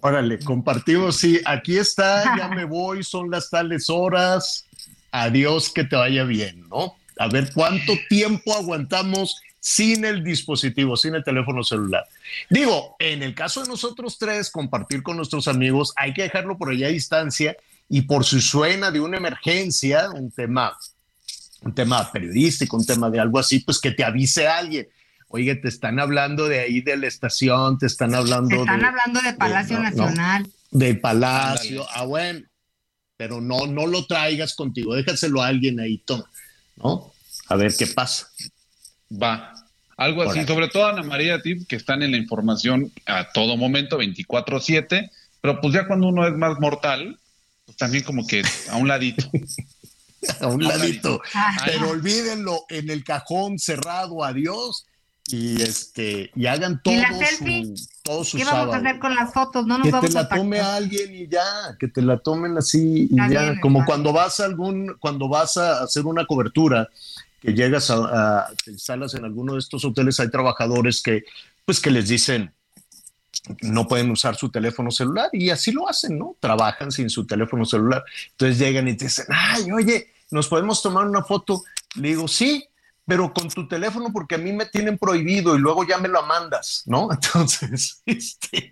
Órale, compartimos, sí, aquí está, ya me voy, son las tales horas, adiós, que te vaya bien, ¿no? A ver cuánto tiempo aguantamos sin el dispositivo, sin el teléfono celular. Digo, en el caso de nosotros tres, compartir con nuestros amigos, hay que dejarlo por allá a distancia y por si suena de una emergencia, un tema, un tema periodístico, un tema de algo así, pues que te avise alguien. Oye, te están hablando de ahí de la estación, te están hablando Te están de hablando de Palacio no. Nacional. de Palacio. Ah, bueno, pero no, no lo traigas contigo, déjaselo a alguien ahí, toma, ¿no? A ver qué pasa. Va. Algo así, sobre todo Ana María, a ti, que están en la información a todo momento, 24-7, pero pues ya cuando uno es más mortal, también como que a un ladito. *laughs* A un ladito. Pero olvídenlo en el cajón cerrado, adiós. Y este, y hagan todo ¿Y la su, todo su ¿Qué vamos sábado. a hacer con las fotos? No nos que te la a tome alguien y ya, que te la tomen así y ya, bien, como cuando vas a algún, cuando vas a hacer una cobertura, que llegas a, a- te instalas en alguno de estos hoteles, hay trabajadores que, pues que les dicen, no pueden usar su teléfono celular y así lo hacen, ¿no? Trabajan sin su teléfono celular. Entonces llegan y te dicen, ay, oye, ¿nos podemos tomar una foto? Le digo, sí, pero con tu teléfono porque a mí me tienen prohibido y luego ya me lo mandas, ¿no? *laughs* Entonces, este,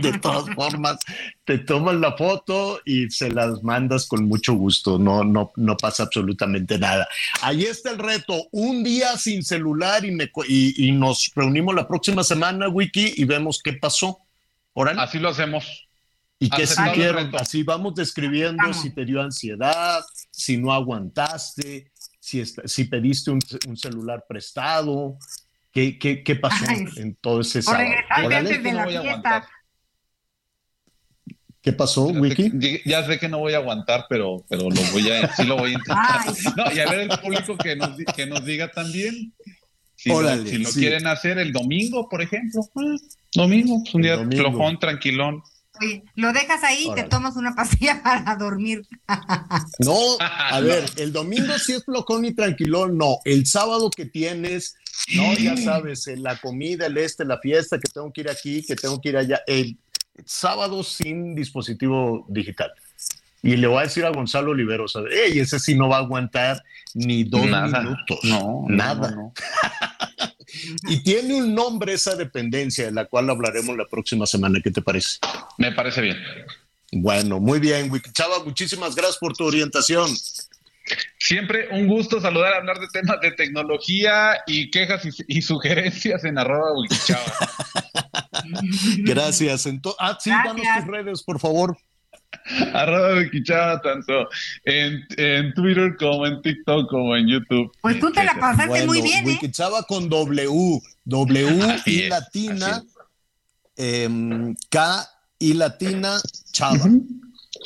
de todas formas, te tomas la foto y se las mandas con mucho gusto, no, no, no pasa absolutamente nada. Ahí está el reto, un día sin celular y, me, y, y nos reunimos la próxima semana, Wiki, y vemos qué pasó. ¿Órale? Así lo hacemos. ¿Y sintieron? reto. Así vamos describiendo si te dio ansiedad, si no aguantaste, si, est- si pediste un, un celular prestado, qué, qué, qué pasó Ay, en todo ese O sábado. regresaste Órale. antes de la fiesta. ¿Qué pasó, Ya sé Wiki? que- Ya sé que no voy a aguantar, pero, pero lo voy a, sí lo voy a intentar. Ay. No, y a ver el público que nos, que nos diga también. Si lo- Órale, si lo, sí. quieren hacer el domingo, por ejemplo. Ah, domingo, pues un El día flojón, tranquilón. Oye, lo dejas ahí y te tomas una pastilla *laughs* para dormir. No, a *laughs* ver, el domingo sí es flojón y tranquilón, no. El sábado que tienes, no, ya sabes, eh, la comida, el este, la fiesta, que tengo que ir aquí, que tengo que ir allá. El sábado sin dispositivo digital. Y le voy a decir a Gonzalo Oliveros, hey, ese sí no va a aguantar ni dos Nada. minutos. No, no, nada. no. *laughs* Y tiene un nombre esa dependencia, de la cual hablaremos la próxima semana. ¿Qué te parece? Me parece bien. Bueno, muy bien, Wiki Chava, muchísimas gracias por tu orientación. Siempre un gusto saludar, hablar de temas de tecnología y quejas y, y sugerencias en arroba wikichava. *laughs* Gracias. Ento- ah, sí, danos tus redes, por favor. *laughs* arroba wikichava tanto en, en Twitter como en TikTok como en YouTube. Pues tú te la pasaste Bueno, muy bien, ¿eh? Wikichava con W, W Así y es, latina, em, K y latina, Chava.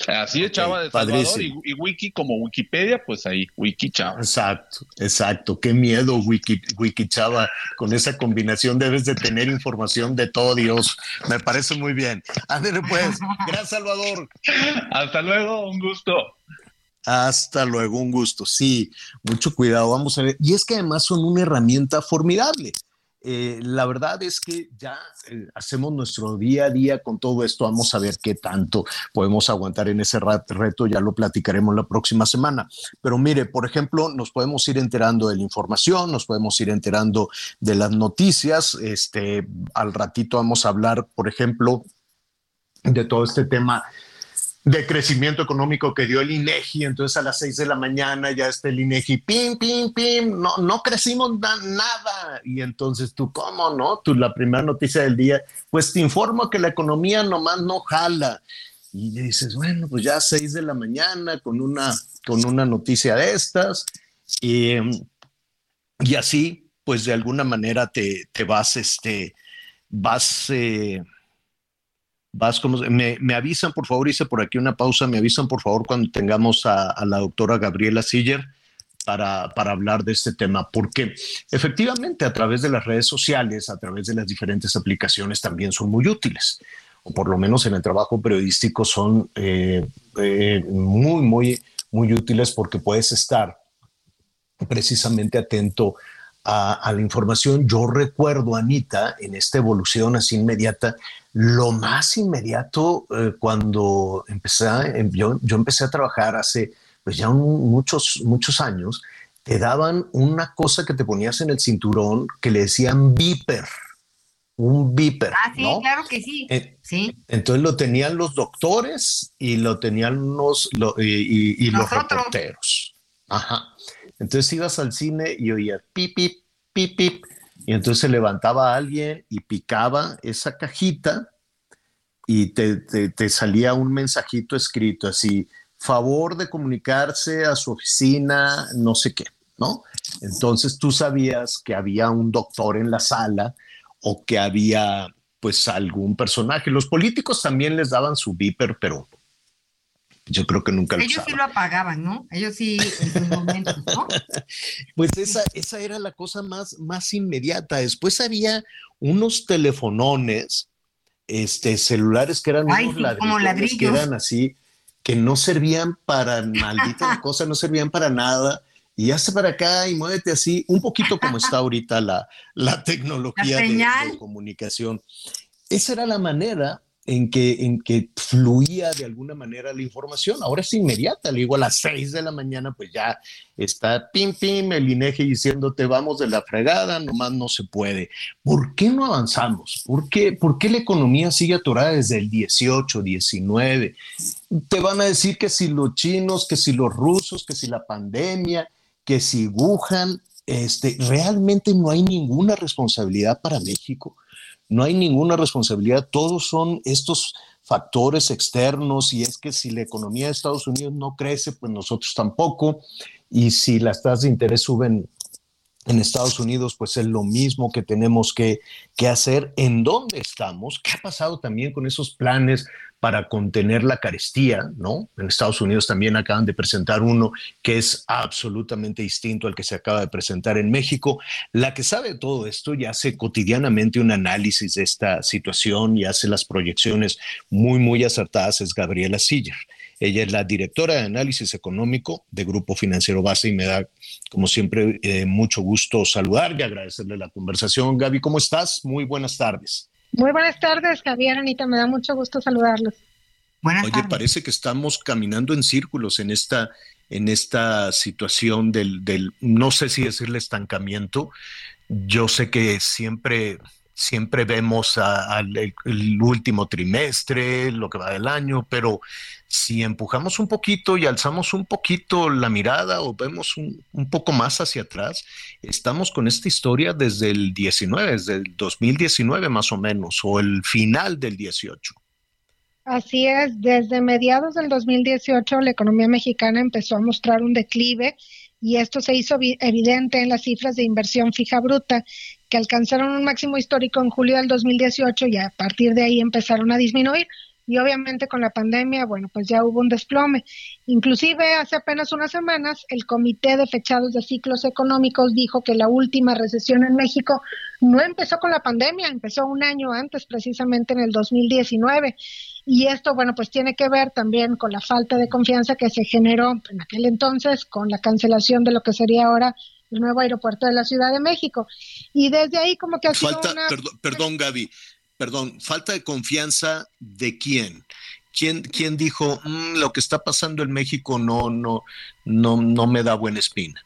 Así es, Chava de Salvador y, padrísimo. y Wiki como Wikipedia, pues ahí, Wikichava. Exacto, exacto. Qué miedo, Wiki, Wikichava. Con esa combinación debes de tener información de todo Dios. Me parece muy bien. Ándale, pues. Gracias, Salvador. Hasta luego, un gusto. Hasta luego, un gusto. Sí, mucho cuidado, vamos a ver. Y es que además son una herramienta formidable. Eh, la verdad es que ya eh, hacemos nuestro día a día con todo esto. Vamos a ver qué tanto podemos aguantar en ese reto. Ya lo platicaremos la próxima semana. Pero mire, por ejemplo, nos podemos ir enterando de la información, nos podemos ir enterando de las noticias. Este, al ratito vamos a hablar, por ejemplo, de todo este tema de crecimiento económico que dio el INEGI, entonces a las seis de la mañana ya está el INEGI, pim, pim, pim, no, no crecimos na- nada. Y entonces tú, ¿cómo no? Tú, la primera noticia del día, pues te informo que la economía nomás no jala. Y dices, bueno, pues ya seis de la mañana con una, con una noticia de estas. Y, y así, pues de alguna manera te, te vas, este, vas... eh, Vas me, me avisan, por favor, hice por aquí una pausa, me avisan, por favor, cuando tengamos a, la doctora Gabriela Siller para, para hablar de este tema, porque efectivamente a través de las redes sociales, a través de las diferentes aplicaciones también son muy útiles, o por lo menos en el trabajo periodístico son eh, eh, muy, muy, muy útiles porque puedes estar precisamente atento a la información. Yo recuerdo, Anita, en esta evolución así inmediata, lo más inmediato eh, cuando empecé, a- em, yo, yo empecé a trabajar hace pues ya un- muchos, muchos años, te daban una cosa que te ponías en el cinturón que le decían beeper, un beeper, Ah, sí, ¿no? claro que sí. Eh, Sí. entonces lo tenían los doctores y lo tenían los, lo- y, y- y los reporteros. Ajá. Entonces ibas al cine y oías pip, pip, pip, pip. Y entonces se levantaba alguien y picaba esa cajita y te, te- te salía un mensajito escrito así, favor de comunicarse a su oficina, no sé qué, ¿no? Entonces tú sabías que había un doctor en la sala o que había pues algún personaje. Los políticos también les daban su beeper, pero yo creo que nunca lo Ellos usaban. sí lo apagaban, ¿no? Ellos sí en sus momentos, ¿no? *laughs* Pues esa, esa era la cosa más, más inmediata. Después había unos telefonones, este, celulares que eran Ay, unos sí, como ladrillones que ladrillos. eran así, que no servían para *laughs* maldita cosa, no servían para nada. Y hazte para acá y muévete así, un poquito como está *laughs* ahorita la, la tecnología La de- de comunicación. Esa era la manera en que, en que fluía de alguna manera la información. Ahora es inmediata, le digo a las seis de la mañana, pues ya está pim pim el INEGI diciéndote vamos de la fregada, nomás no se puede. ¿Por qué no avanzamos? ¿Por qué, ¿Por qué la economía sigue atorada desde el 18, 19? Te van a decir que si los chinos, que si los rusos, que si la pandemia, que si Wuhan, este, realmente no hay ninguna responsabilidad para México no hay ninguna responsabilidad, todos son estos factores externos y es que si la economía de Estados Unidos no crece, pues nosotros tampoco, y si las tasas de interés suben en Estados Unidos, pues es lo mismo que tenemos que, que hacer. ¿En dónde estamos? ¿Qué ha pasado también con esos planes para contener la carestía, ¿no? En Estados Unidos también acaban de presentar uno que es absolutamente distinto al que se acaba de presentar en México. La que sabe todo esto y hace cotidianamente un análisis de esta situación y hace las proyecciones muy, muy acertadas es Gabriela Siller. Ella es la directora de análisis económico de Grupo Financiero Base y me da, como siempre, eh, mucho gusto saludar y agradecerle la conversación. Gaby, ¿cómo estás? Muy buenas tardes. Muy buenas tardes, Javier, Anita, me da mucho gusto saludarlos. Buenas Oye, parece que estamos caminando en círculos en esta, en esta situación del, del, no sé si decirle estancamiento. Yo sé que siempre, siempre vemos al el último trimestre, lo que va del año, pero si empujamos un poquito y alzamos un poquito la mirada o vemos un, poco más hacia atrás, estamos con esta historia desde el 19, desde el 2019 más o menos, o el final del 18. Así es, desde mediados del 2018 la economía mexicana empezó a mostrar un declive y esto se hizo evidente en las cifras de inversión fija bruta que alcanzaron un máximo histórico en julio del 2018 y a partir de ahí empezaron a disminuir y obviamente con la pandemia, bueno, pues ya hubo un desplome. Inclusive hace apenas unas semanas el Comité de Fechados de Ciclos Económicos dijo que la última recesión en México no empezó con la pandemia, empezó un año antes, precisamente en el 2019. Y esto, bueno, pues tiene que ver también con la falta de confianza que se generó en aquel entonces con la cancelación de lo que sería ahora el nuevo aeropuerto de la Ciudad de México. Y desde ahí como que ha Falta, sido una... Perdón, perdón Gaby, perdón, falta de confianza de quién? ¿Quién, quién dijo mmm, lo que está pasando en México no, no, no, no me da buena espina?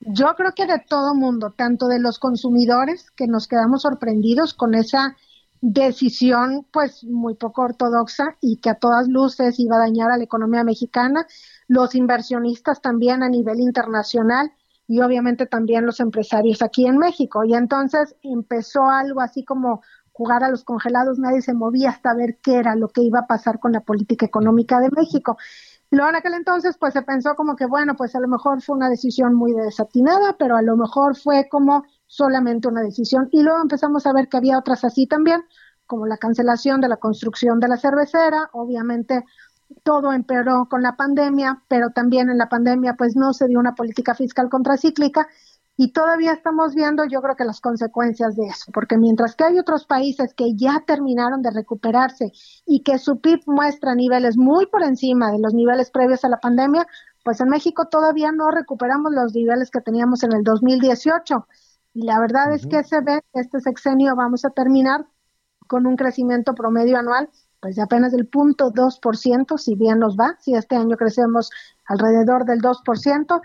Yo creo que de todo mundo, tanto de los consumidores, que nos quedamos sorprendidos con esa decisión pues muy poco ortodoxa y que a todas luces iba a dañar a la economía mexicana, los inversionistas también a nivel internacional y obviamente también los empresarios aquí en México. Y entonces empezó algo así como jugar a los congelados, nadie se movía hasta ver qué era lo que iba a pasar con la política económica de México. Luego en aquel entonces pues se pensó como que bueno, pues a lo mejor fue una decisión muy desatinada, pero a lo mejor fue como solamente una decisión. Y luego empezamos a ver que había otras así también, como la cancelación de la construcción de la cervecera, obviamente todo empeoró con la pandemia, pero también en la pandemia pues no se dio una política fiscal contracíclica y todavía estamos viendo, yo creo que las consecuencias de eso, porque mientras que hay otros países que ya terminaron de recuperarse y que su PIB muestra niveles muy por encima de los niveles previos a la pandemia, pues en México todavía no recuperamos los niveles que teníamos en el 2018. Y la verdad uh -huh. es que se ve que este sexenio vamos a terminar con un crecimiento promedio anual pues de apenas del punto dos por ciento, si bien nos va, si este año crecemos alrededor del 2%,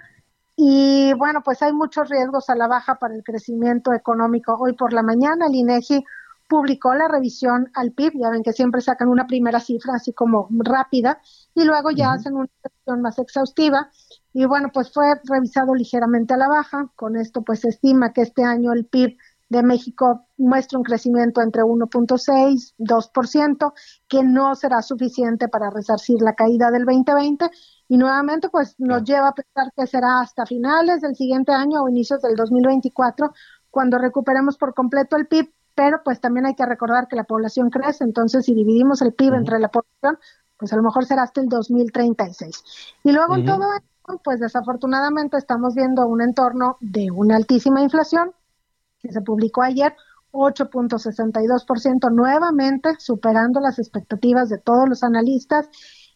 y bueno, pues hay muchos riesgos a la baja para el crecimiento económico. Hoy por la mañana el INEGI publicó la revisión al PIB, ya ven que siempre sacan una primera cifra así como rápida y luego ya uh -huh. hacen una revisión más exhaustiva y bueno, pues fue revisado ligeramente a la baja, con esto pues se estima que este año el PIB de México muestra un crecimiento entre 1.6 y 2%, que no será suficiente para resarcir la caída del 2020 y nuevamente pues nos lleva a pensar que será hasta finales del siguiente año o inicios del 2024 cuando recuperemos por completo el PIB, pero pues también hay que recordar que la población crece, entonces si dividimos el PIB uh -huh. entre la población, pues a lo mejor será hasta el 2036. Y luego uh -huh. en todo esto, pues desafortunadamente estamos viendo un entorno de una altísima inflación, que se publicó ayer, 8.62%, nuevamente superando las expectativas de todos los analistas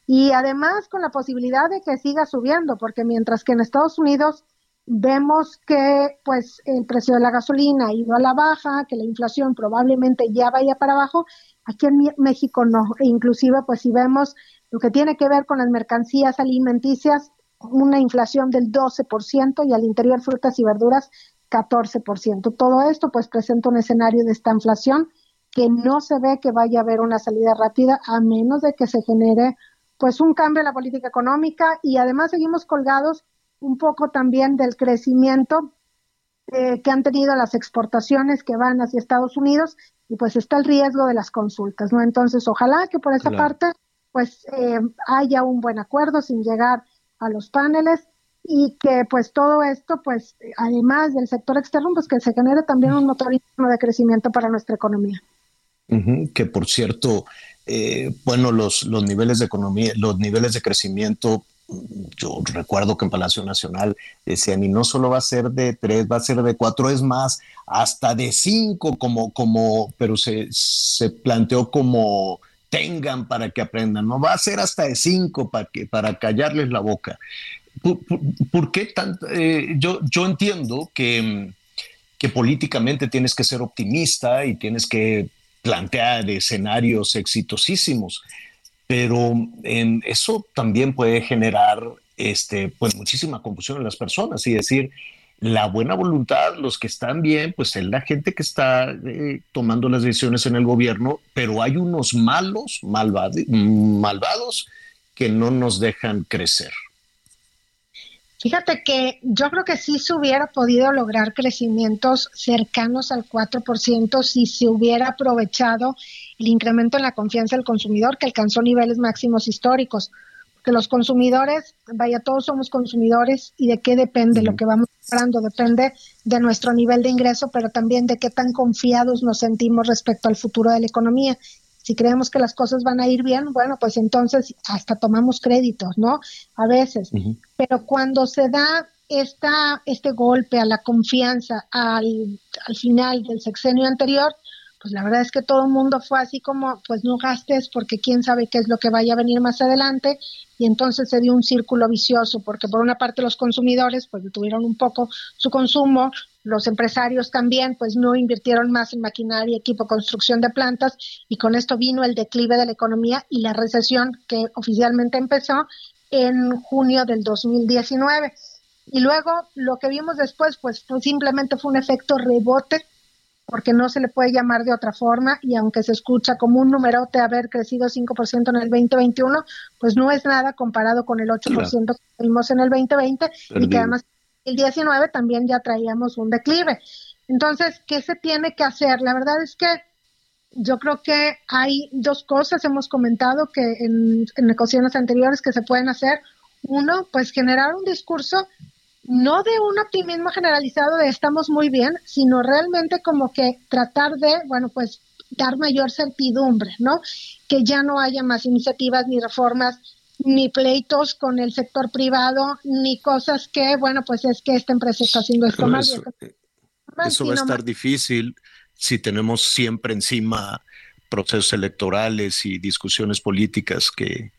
y además con la posibilidad de que siga subiendo, porque mientras que en Estados Unidos vemos que pues el precio de la gasolina ha ido a la baja, que la inflación probablemente ya vaya para abajo, aquí en México no, e inclusive pues si vemos lo que tiene que ver con las mercancías alimenticias, una inflación del 12% y al interior frutas y verduras 14%. Todo esto pues presenta un escenario de esta inflación que no se ve que vaya a haber una salida rápida a menos de que se genere pues un cambio en la política económica y además seguimos colgados un poco también del crecimiento eh, que han tenido las exportaciones que van hacia Estados Unidos y pues está el riesgo de las consultas, ¿no? Entonces, ojalá que por esa parte pues eh, haya un buen acuerdo sin llegar a los paneles y que pues todo esto pues además del sector externo pues que se genere también un motor de crecimiento para nuestra economía. que por cierto, eh, bueno, los, los niveles de economía, los niveles de crecimiento yo recuerdo que en Palacio Nacional decían, y no solo va a ser de tres, va a ser de cuatro, es más, hasta de cinco, como, como, pero se, se planteó como tengan para que aprendan, no va a ser hasta de cinco para, que, para callarles la boca. ¿Por, qué tanto? Eh, yo, yo entiendo que, que políticamente tienes que ser optimista y tienes que plantear escenarios exitosísimos, pero eso también puede generar este, pues, muchísima confusión en las personas y decir, la buena voluntad, los que están bien, pues es la gente que está eh, tomando las decisiones en el gobierno, pero hay unos malos, malvados, que no nos dejan crecer. Fíjate que yo creo que sí se hubiera podido lograr crecimientos cercanos al 4% si se hubiera aprovechado el incremento en la confianza del consumidor que alcanzó niveles máximos históricos. Que los consumidores, vaya, todos somos consumidores y de qué depende lo que vamos comprando, depende de nuestro nivel de ingreso, pero también de qué tan confiados nos sentimos respecto al futuro de la economía. Si creemos que las cosas van a ir bien, bueno, pues entonces hasta tomamos créditos, ¿no? A veces. Pero cuando se da esta, este golpe a la confianza al, al final del sexenio anterior, pues la verdad es que todo el mundo fue así como, pues no gastes porque quién sabe qué es lo que vaya a venir más adelante y entonces se dio un círculo vicioso porque por una parte los consumidores pues detuvieron un poco su consumo, los empresarios también pues no invirtieron más en maquinaria, equipo, construcción de plantas y con esto vino el declive de la economía y la recesión que oficialmente empezó en junio del 2019. Y luego lo que vimos después pues, pues simplemente fue un efecto rebote porque no se le puede llamar de otra forma y aunque se escucha como un numerote haber crecido 5% en el 2021, pues no es nada comparado con el 8% que vimos en el 2020 y que además el 19 también ya traíamos un declive. Entonces, ¿qué se tiene que hacer? La verdad es que yo creo que hay dos cosas, hemos comentado que en, en ocasiones anteriores que se pueden hacer. Uno, pues generar un discurso no de un optimismo generalizado de estamos muy bien, sino realmente como que tratar de, bueno, pues dar mayor certidumbre, ¿no? Que ya no haya más iniciativas ni reformas ni pleitos con el sector privado, ni cosas que, bueno, pues es que esta empresa está haciendo esto mal. Eso, eso va a estar difícil si tenemos siempre encima procesos electorales y discusiones políticas que,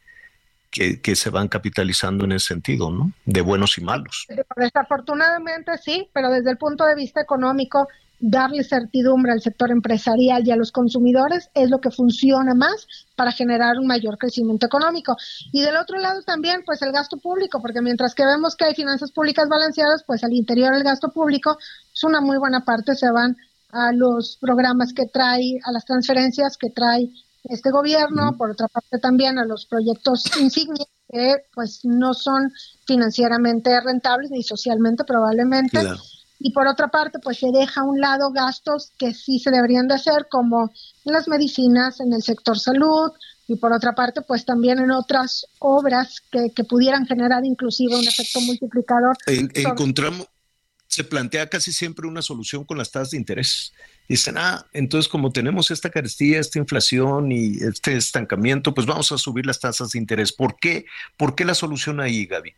que, se van capitalizando en ese sentido, ¿no? De buenos y malos. Desafortunadamente sí, pero desde el punto de vista económico, darle certidumbre al sector empresarial y a los consumidores es lo que funciona más para generar un mayor crecimiento económico. Y del otro lado también, pues el gasto público, porque mientras que vemos que hay finanzas públicas balanceadas, pues al interior del gasto público, es una muy buena parte se van a los programas que trae, a las transferencias que trae este gobierno, por otra parte también a los proyectos insignia que pues no son financieramente rentables ni socialmente probablemente. Y por otra parte, pues se deja a un lado gastos que sí se deberían de hacer, como en las medicinas, en el sector salud, y por otra parte, pues también en otras obras que, que pudieran generar inclusive un efecto multiplicador. encontramos, se plantea casi siempre una solución con las tasas de interés. Dicen, ah, entonces como tenemos esta carestía, esta inflación y este estancamiento, pues vamos a subir las tasas de interés. ¿Por qué? ¿Por qué la solución ahí, Gaby?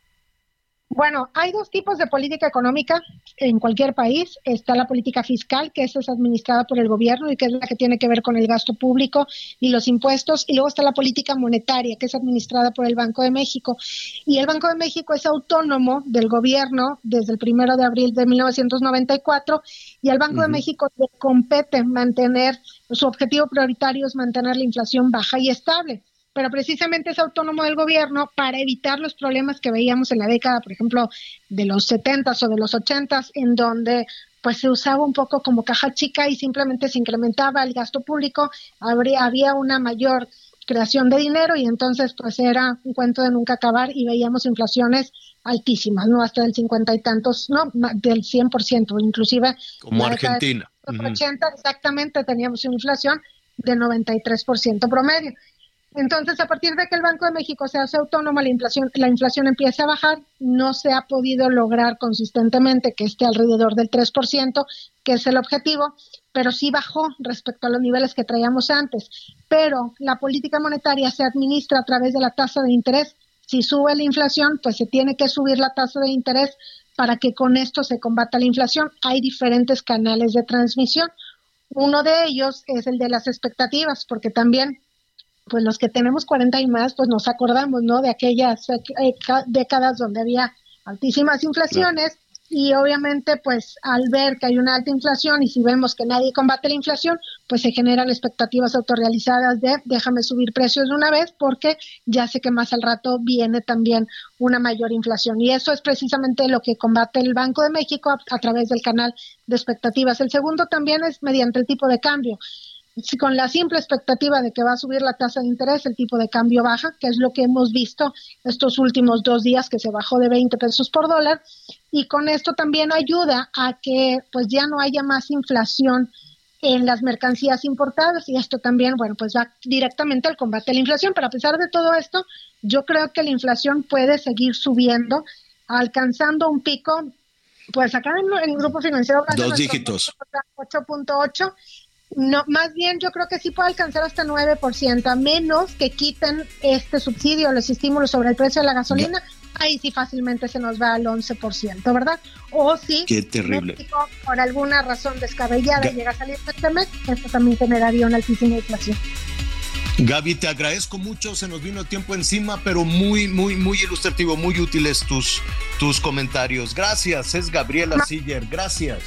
Bueno, hay dos tipos de política económica en cualquier país. Está la política fiscal, que esa es administrada por el gobierno y que es la que tiene que ver con el gasto público y los impuestos. Y luego está la política monetaria, que es administrada por el Banco de México. Y el Banco de México es autónomo del gobierno desde el primero de abril de 1994 y al Banco de México le compete mantener, su objetivo prioritario es mantener la inflación baja y estable pero precisamente es autónomo del gobierno para evitar los problemas que veíamos en la década, por ejemplo, de los 70s o de los 80s, en donde pues se usaba un poco como caja chica y simplemente se incrementaba el gasto público, habría, había una mayor creación de dinero y entonces pues era un cuento de nunca acabar y veíamos inflaciones altísimas, ¿no? Hasta del cincuenta y tantos, no, del 100%, inclusive. Como Argentina. Los 80 exactamente teníamos una inflación de 93% promedio. Entonces, a partir de que el Banco de México se hace autónoma, la inflación, la inflación empieza a bajar, no se ha podido lograr consistentemente que esté alrededor del 3%, que es el objetivo, pero sí bajó respecto a los niveles que traíamos antes. Pero la política monetaria se administra a través de la tasa de interés. Si sube la inflación, pues se tiene que subir la tasa de interés para que con esto se combata la inflación. Hay diferentes canales de transmisión. Uno de ellos es el de las expectativas, porque también pues los que tenemos 40 y más, pues nos acordamos, ¿no? De aquellas eh, décadas donde había altísimas inflaciones y obviamente, pues al ver que hay una alta inflación y si vemos que nadie combate la inflación, pues se generan expectativas autorrealizadas de déjame subir precios de una vez porque ya sé que más al rato viene también una mayor inflación. Y eso es precisamente lo que combate el Banco de México a, a través del canal de expectativas. El segundo también es mediante el tipo de cambio si con la simple expectativa de que va a subir la tasa de interés, el tipo de cambio baja, que es lo que hemos visto estos últimos dos días que se bajó de 20 pesos por dólar, y con esto también ayuda a que pues ya no haya más inflación en las mercancías importadas y esto también, bueno, pues va directamente al combate a la inflación, pero a pesar de todo esto, yo creo que la inflación puede seguir subiendo, alcanzando un pico, pues acá en, el grupo financiero... Dos dígitos. 8.8 no, más bien yo creo que sí puede alcanzar hasta 9%, a menos que quiten este subsidio, los estímulos sobre el precio de la gasolina, ahí sí fácilmente se nos va al 11%, ¿verdad? O si Qué terrible. México, por alguna razón descabellada llega a salir este mes, esto también generaría una altísima inflación. Gaby, te agradezco mucho, se nos vino el tiempo encima, pero muy, muy, muy ilustrativo, muy útiles tus, tus comentarios. Gracias, es Gabriela Siller, gracias.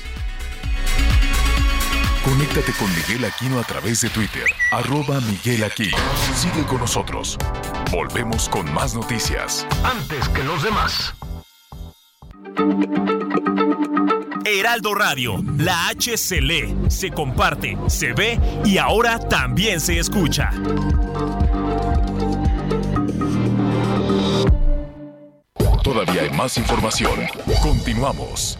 Conéctate con Miguel Aquino a través de Twitter, arroba Miguel Aquino. Sigue con nosotros. Volvemos con más noticias. Antes que los demás. Heraldo Radio, la H se lee, se comparte, se ve y ahora también se escucha. Todavía hay más información. Continuamos.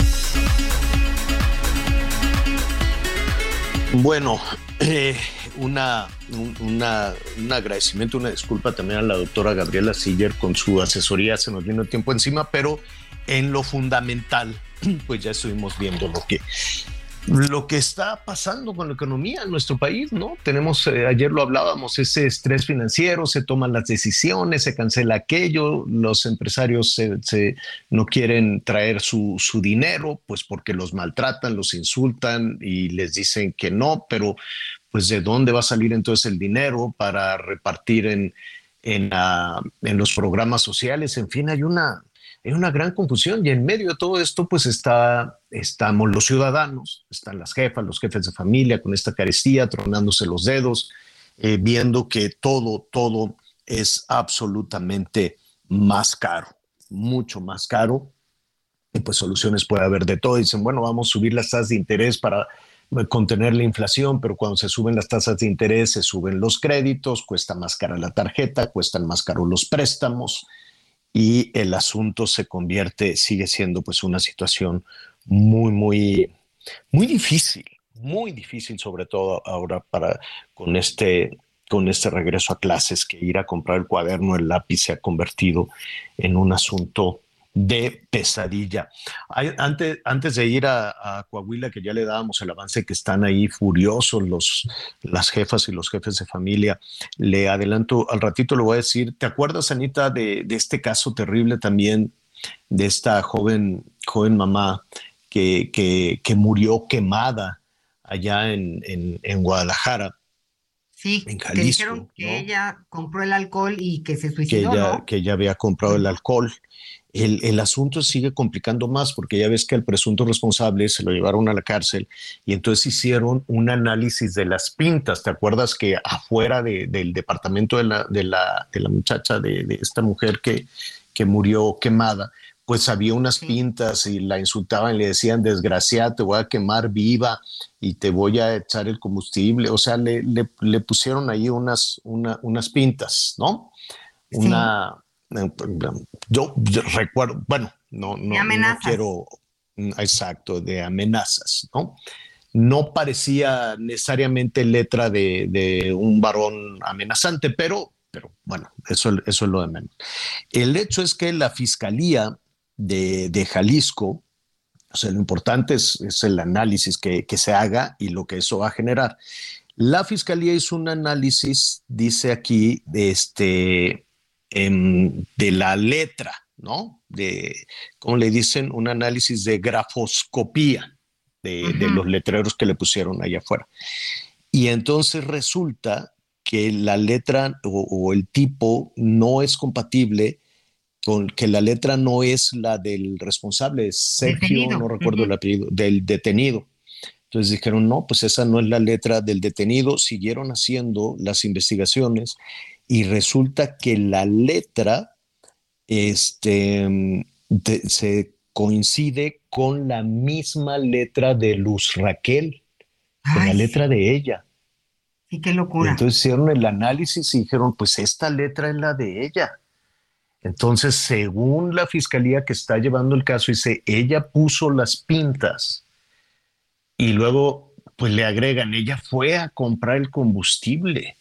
Bueno, eh, una, un, una, un agradecimiento, una disculpa también a la doctora Gabriela Siller con su asesoría, se nos vino el tiempo encima, pero en lo fundamental, *clears throat* pues ya estuvimos viendo lo que lo que está pasando con la economía en nuestro país, ¿no? Tenemos, eh, ayer lo hablábamos, ese estrés financiero, se toman las decisiones, se cancela aquello, los empresarios se, no quieren traer su, dinero, pues porque los maltratan, los insultan y les dicen que no, pero pues de dónde va a salir entonces el dinero para repartir en, en, en los programas sociales, en fin, hay una, hay una gran confusión y en medio de todo esto pues está, estamos los ciudadanos, están las jefas, los jefes de familia con esta carestía, tronándose los dedos, eh, viendo que todo, todo es absolutamente más caro, mucho más caro. Y pues soluciones puede haber de todo. Dicen, bueno, vamos a subir las tasas de interés para eh, contener la inflación, pero cuando se suben las tasas de interés, se suben los créditos, cuesta más cara la tarjeta, cuestan más caro los préstamos y el asunto se convierte, sigue siendo pues una situación muy, muy, muy difícil, muy difícil, sobre todo ahora para con este con este regreso a clases, que ir a comprar el cuaderno, el lápiz se ha convertido en un asunto de pesadilla. antes, antes de ir a, Coahuila, que ya le dábamos el avance, que están ahí furiosos los, las jefas y los jefes de familia, le adelanto, al ratito le voy a decir, ¿te acuerdas, Anita, de, este caso terrible también de esta joven, joven mamá que, que, murió quemada allá en, en Guadalajara? Sí, que dijeron que ella compró el alcohol y que se suicidó. Que ella, que ella había comprado el alcohol. El, el, asunto sigue complicando más porque ya ves que al presunto responsable se lo llevaron a la cárcel y entonces hicieron un análisis de las pintas. ¿Te acuerdas que afuera del departamento de la, de la, de la muchacha, de, de, esta mujer que, que murió quemada, pues había unas pintas y la insultaban y le decían, desgraciada, te voy a quemar viva y te voy a echar el combustible. O sea, le, le, pusieron ahí unas, unas pintas, ¿no? Una, yo, recuerdo, bueno, no, no, quiero, mm, exacto, de amenazas, ¿no? No parecía necesariamente letra de, de un varón amenazante, pero pero bueno, eso, eso es lo de menos. El hecho es que la fiscalía de, Jalisco, o sea, lo importante es, el análisis que, se haga y lo que eso va a generar. La fiscalía hizo un análisis, dice aquí, de, este, de la letra, ¿no? De, ¿cómo le dicen? Un análisis de grafoscopía de, los letreros que le pusieron allá afuera. Y entonces resulta que la letra o el tipo no es compatible con que la letra no es la del responsable, es Sergio, no recuerdo el apellido, del detenido. Entonces dijeron, no, pues esa no es la letra del detenido, siguieron haciendo las investigaciones y resulta que la letra este, se coincide con la misma letra de Luz Raquel, con la letra de ella. Sí, qué locura. Entonces hicieron el análisis y dijeron, pues esta letra es la de ella. Entonces, según la fiscalía que está llevando el caso, dice, ella puso las pintas y luego, pues le agregan, ella fue a comprar el combustible.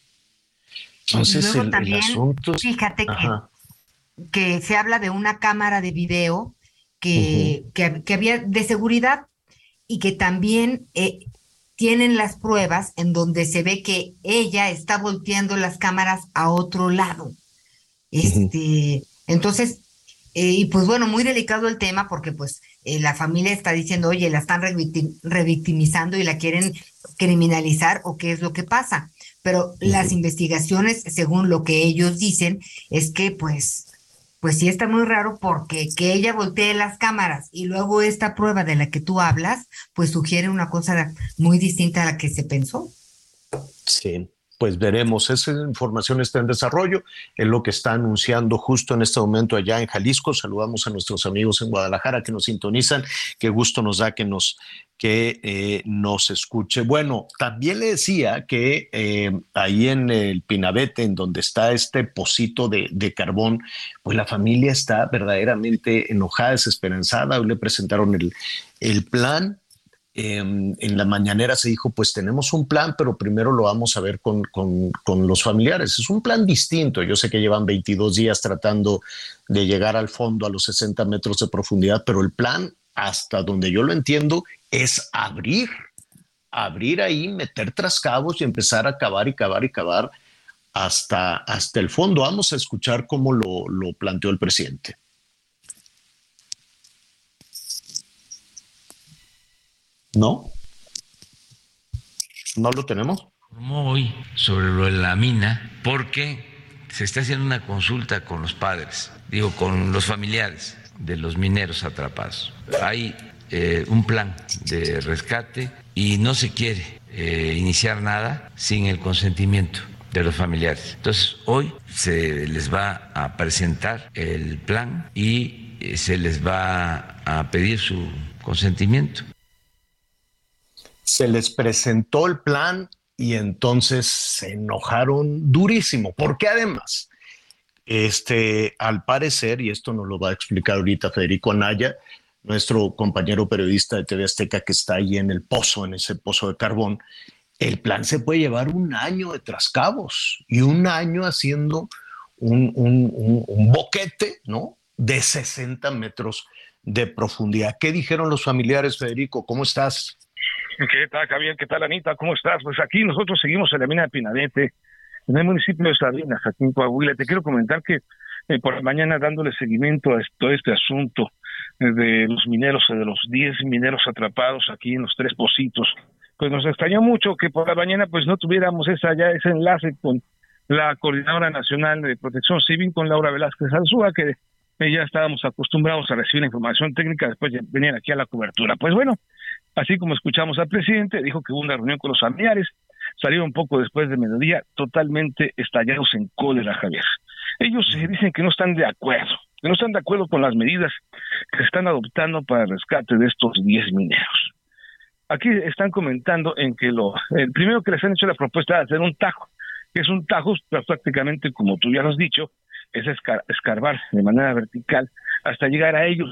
Entonces, el, asunto... Fíjate que, que, se habla de una cámara de video que, que, había de seguridad y que también eh, tienen las pruebas en donde se ve que ella está volteando las cámaras a otro lado. Este, entonces, eh, y pues bueno, muy delicado el tema porque pues eh, la familia está diciendo, oye, la están revictimizando y la quieren criminalizar o qué es lo que pasa. Pero las investigaciones, según lo que ellos dicen, es que pues, pues sí está muy raro porque que ella voltee las cámaras y luego esta prueba de la que tú hablas, pues sugiere una cosa muy distinta a la que se pensó. Sí pues veremos. Esa información está en desarrollo, es lo que está anunciando justo en este momento allá en Jalisco. Saludamos a nuestros amigos en Guadalajara que nos sintonizan. Qué gusto nos da que nos, que, eh, nos escuche. Bueno, también le decía que eh, ahí en el Pinabete, en donde está este pocito de, de, carbón, pues la familia está verdaderamente enojada, desesperanzada. Hoy le presentaron el, el plan Em, en la mañanera se dijo, pues tenemos un plan, pero primero lo vamos a ver con, con, los familiares. Es un plan distinto. Yo sé que llevan 22 días tratando de llegar al fondo a los 60 metros de profundidad, pero el plan, hasta donde yo lo entiendo, es abrir, abrir ahí, meter trascabos y empezar a cavar y cavar y cavar hasta, hasta el fondo. Vamos a escuchar cómo lo, lo planteó el presidente. No. No lo tenemos. hoy sobre lo de la mina porque se está haciendo una consulta con los padres, digo, con los familiares de los mineros atrapados. Hay eh, un plan de rescate y no se quiere eh, iniciar nada sin el consentimiento de los familiares. Entonces, hoy se les va a presentar el plan y eh, se les va a pedir su consentimiento se les presentó el plan y entonces se enojaron durísimo, porque además Este, al parecer, y esto nos lo va a explicar ahorita Federico Anaya, nuestro compañero periodista de TV Azteca que está ahí en el pozo, en ese pozo de carbón, el plan se puede llevar un año de trascabos y un año haciendo un, un, boquete, ¿no? De 60 metros de profundidad. ¿Qué dijeron los familiares, Federico? ¿Cómo estás? ¿Qué tal, Javier? ¿Qué tal, Anita? ¿Cómo estás? Pues aquí nosotros seguimos en la mina de Pinadete, en el municipio de Sabinas, aquí en Coahuila. Te quiero comentar que eh, por la mañana dándole seguimiento a todo este asunto eh, de los mineros, de los 10 mineros atrapados aquí en los tres pocitos, pues nos extrañó mucho que por la mañana pues no tuviéramos esa ya ese enlace con la Coordinadora Nacional de Protección Civil, con Laura Velázquez Alzúa, que ya estábamos acostumbrados a recibir información técnica después de venir aquí a la cobertura. Pues bueno, así como escuchamos al presidente, dijo que hubo una reunión con los familiares, salieron un poco después de mediodía totalmente estallados en cólera, Javier. Ellos dicen que no están de acuerdo, que no están de acuerdo con las medidas que se están adoptando para el rescate de estos 10 mineros. Aquí están comentando en que lo, el primero que les han hecho la propuesta de hacer un tajo, que es un tajo prácticamente, como tú ya lo has dicho, es escarbar de manera vertical hasta llegar a ellos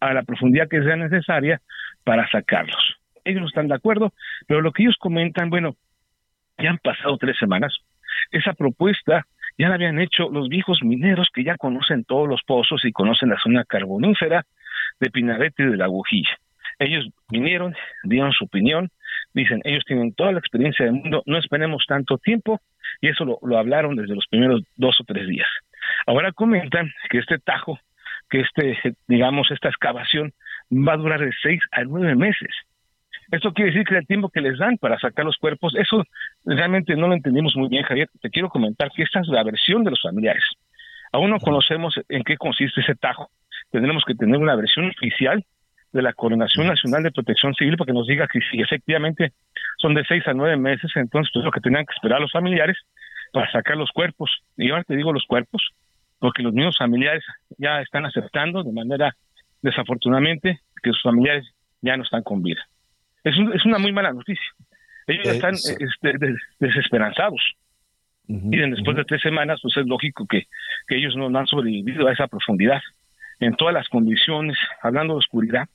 a la profundidad que sea necesaria para sacarlos. Ellos no están de acuerdo, pero lo que ellos comentan, bueno, ya han pasado tres semanas. Esa propuesta ya la habían hecho los viejos mineros que ya conocen todos los pozos y conocen la zona carbonífera de Pinarete y de la Agujilla. Ellos vinieron, dieron su opinión, dicen, ellos tienen toda la experiencia del mundo, no esperemos tanto tiempo, y eso lo, lo hablaron desde los primeros dos o tres días. Ahora comentan que este tajo, que este, digamos, esta excavación va a durar de seis a nueve meses. Esto quiere decir que el tiempo que les dan para sacar los cuerpos, eso realmente no lo entendimos muy bien, Javier. Te quiero comentar que esta es la versión de los familiares. Aún no conocemos en qué consiste ese tajo. Tendremos que tener una versión oficial de la Coordinación Nacional de Protección Civil para que nos diga que si efectivamente son de seis a nueve meses, entonces pues lo que tenían que esperar los familiares para sacar los cuerpos. Y ahora te digo los cuerpos, porque los mismos familiares ya están aceptando de manera desafortunadamente que sus familiares ya no están con vida. Es, es una muy mala noticia. Ellos Eh, están este, desesperanzados. y después de tres semanas, pues es lógico que, que ellos no, no han sobrevivido a esa profundidad. En todas las condiciones, hablando de oscuridad,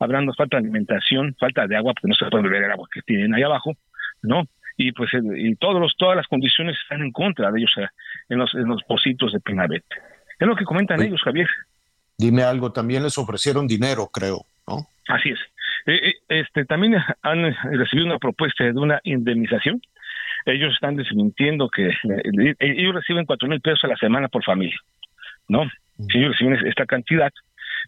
hablando de falta de alimentación, falta de agua, porque no se puede beber el agua que tienen ahí abajo, ¿no? Y pues y todos los, todas las condiciones están en contra de ellos en los, en los pocitos de Pinabete. Es lo que comentan ellos, Javier. Dime algo, también les ofrecieron dinero, creo, ¿no? Así es. Eh, eh, este, también han recibido una propuesta de una indemnización. Ellos están desmintiendo que eh, ellos reciben cuatro mil pesos a la semana por familia, ¿no? Si ellos reciben es- esta cantidad,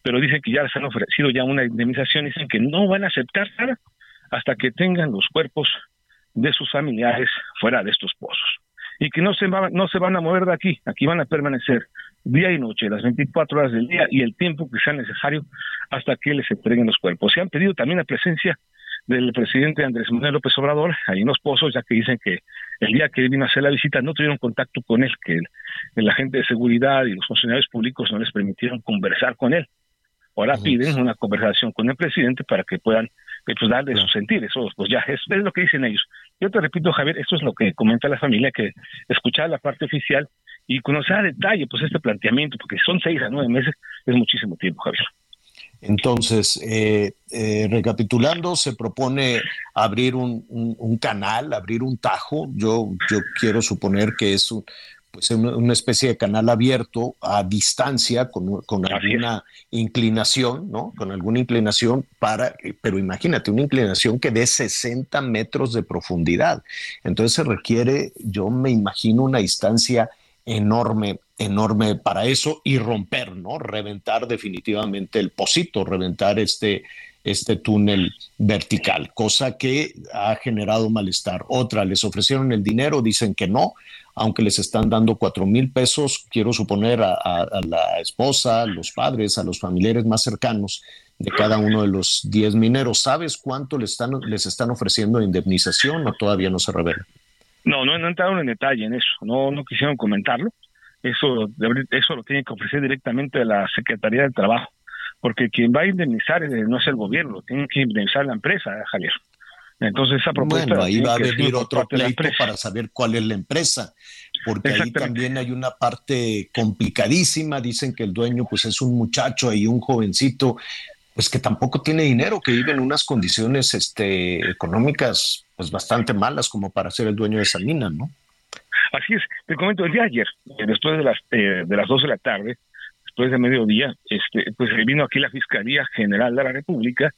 pero dicen que ya les han ofrecido ya una indemnización, dicen que no van a aceptar nada hasta que tengan los cuerpos de sus familiares fuera de estos pozos y que no se, va- no se van a mover de aquí, aquí van a permanecer día y noche, las 24 horas del día y el tiempo que sea necesario hasta que les entreguen los cuerpos. Se han pedido también la presencia del presidente Andrés Manuel López Obrador ahí en los pozos, ya que dicen que el día que vino a hacer la visita no tuvieron contacto con él, que el, el agente de seguridad y los funcionarios públicos no les permitieron conversar con él. Ahora piden una conversación con el presidente para que puedan eh, pues, darle su sentir. Eso, pues ya, es, es lo que dicen ellos. Yo te repito, Javier, esto es lo que comenta la familia, que escuchar la parte oficial y conocer a detalle pues este planteamiento, porque son seis a nueve meses, es muchísimo tiempo, Javier. Entonces, eh, eh, recapitulando, se propone abrir un, un- un canal, abrir un tajo. Yo, yo quiero suponer que es un- pues una, una especie de canal abierto a distancia con, con alguna inclinación, ¿no? Con alguna inclinación para, pero imagínate, una inclinación que dé 60 metros de profundidad. Entonces se requiere, yo me imagino, una distancia enorme, enorme para eso y romper, ¿no? Reventar definitivamente el pocito, reventar este, este túnel vertical, cosa que ha generado malestar. Otra, les ofrecieron el dinero, dicen que no, aunque les están dando cuatro mil pesos, quiero suponer a, la esposa, a los padres, a los familiares más cercanos de cada uno de los 10 mineros. ¿Sabes cuánto les están, les están ofreciendo de indemnización o todavía no se revela? No, no, entraron en detalle en eso, no, quisieron comentarlo. Eso, eso lo tiene que ofrecer directamente a la Secretaría del Trabajo, porque quien va a indemnizar no es el gobierno, tiene que indemnizar la empresa, Javier. Entonces esa propuesta Bueno, ahí va a venir otro pleito para saber cuál es la empresa. porque ahí también hay una parte complicadísima. Dicen que el dueño pues es un muchacho y un jovencito, pues que tampoco tiene dinero, que vive en unas condiciones este, económicas pues bastante malas como para ser el dueño de esa mina, ¿no? Así es, te comento, el día de ayer, eh, después de las, eh, de las 2 de la tarde, después de mediodía, este, pues vino aquí la Fiscalía General de la República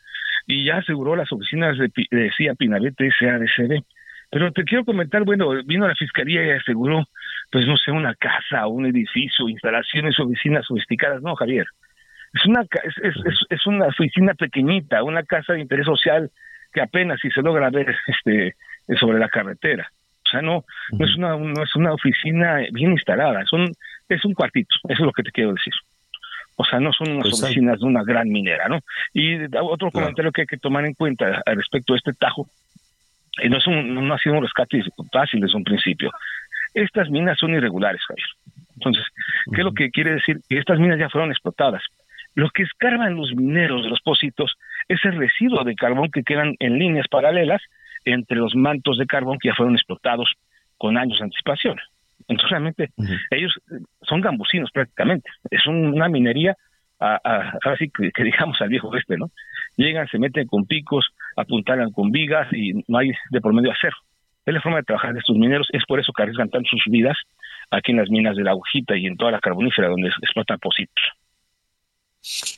y ya aseguró las oficinas de, de CIA Pinabete SADCB. Pero te quiero comentar, bueno, vino la Fiscalía y aseguró, pues no sé, una casa, un edificio, instalaciones, oficinas sofisticadas. No, Javier, es una, es, es, es una oficina pequeñita, una casa de interés social que apenas si se logra ver este sobre la carretera. O sea, no, no es una, no es una oficina bien instalada, es un, es un cuartito, eso es lo que te quiero decir. O sea, no son unas Pues oficinas de una gran minera, ¿no? Y otro comentario que hay que tomar en cuenta respecto de este tajo, y no, es un, no ha sido un rescate fácil desde un principio. Estas minas son irregulares, Javier. Entonces, ¿qué es lo que quiere decir? Que estas minas ya fueron explotadas. Lo que escarban los mineros de los pocitos es el residuo de carbón que quedan en líneas paralelas entre los mantos de carbón que ya fueron explotados con años de anticipación. Entonces, realmente, ellos son gambusinos prácticamente. Es un- una minería, a, a- ahora sí que, que digamos al viejo oeste, ¿no? Llegan, se meten con picos, apuntalan con vigas y no hay de por medio acero. Es la forma de trabajar de estos mineros, es por eso que arriesgan tanto sus vidas aquí en las minas de la agujita y en toda la carbonífera donde explotan pocitos.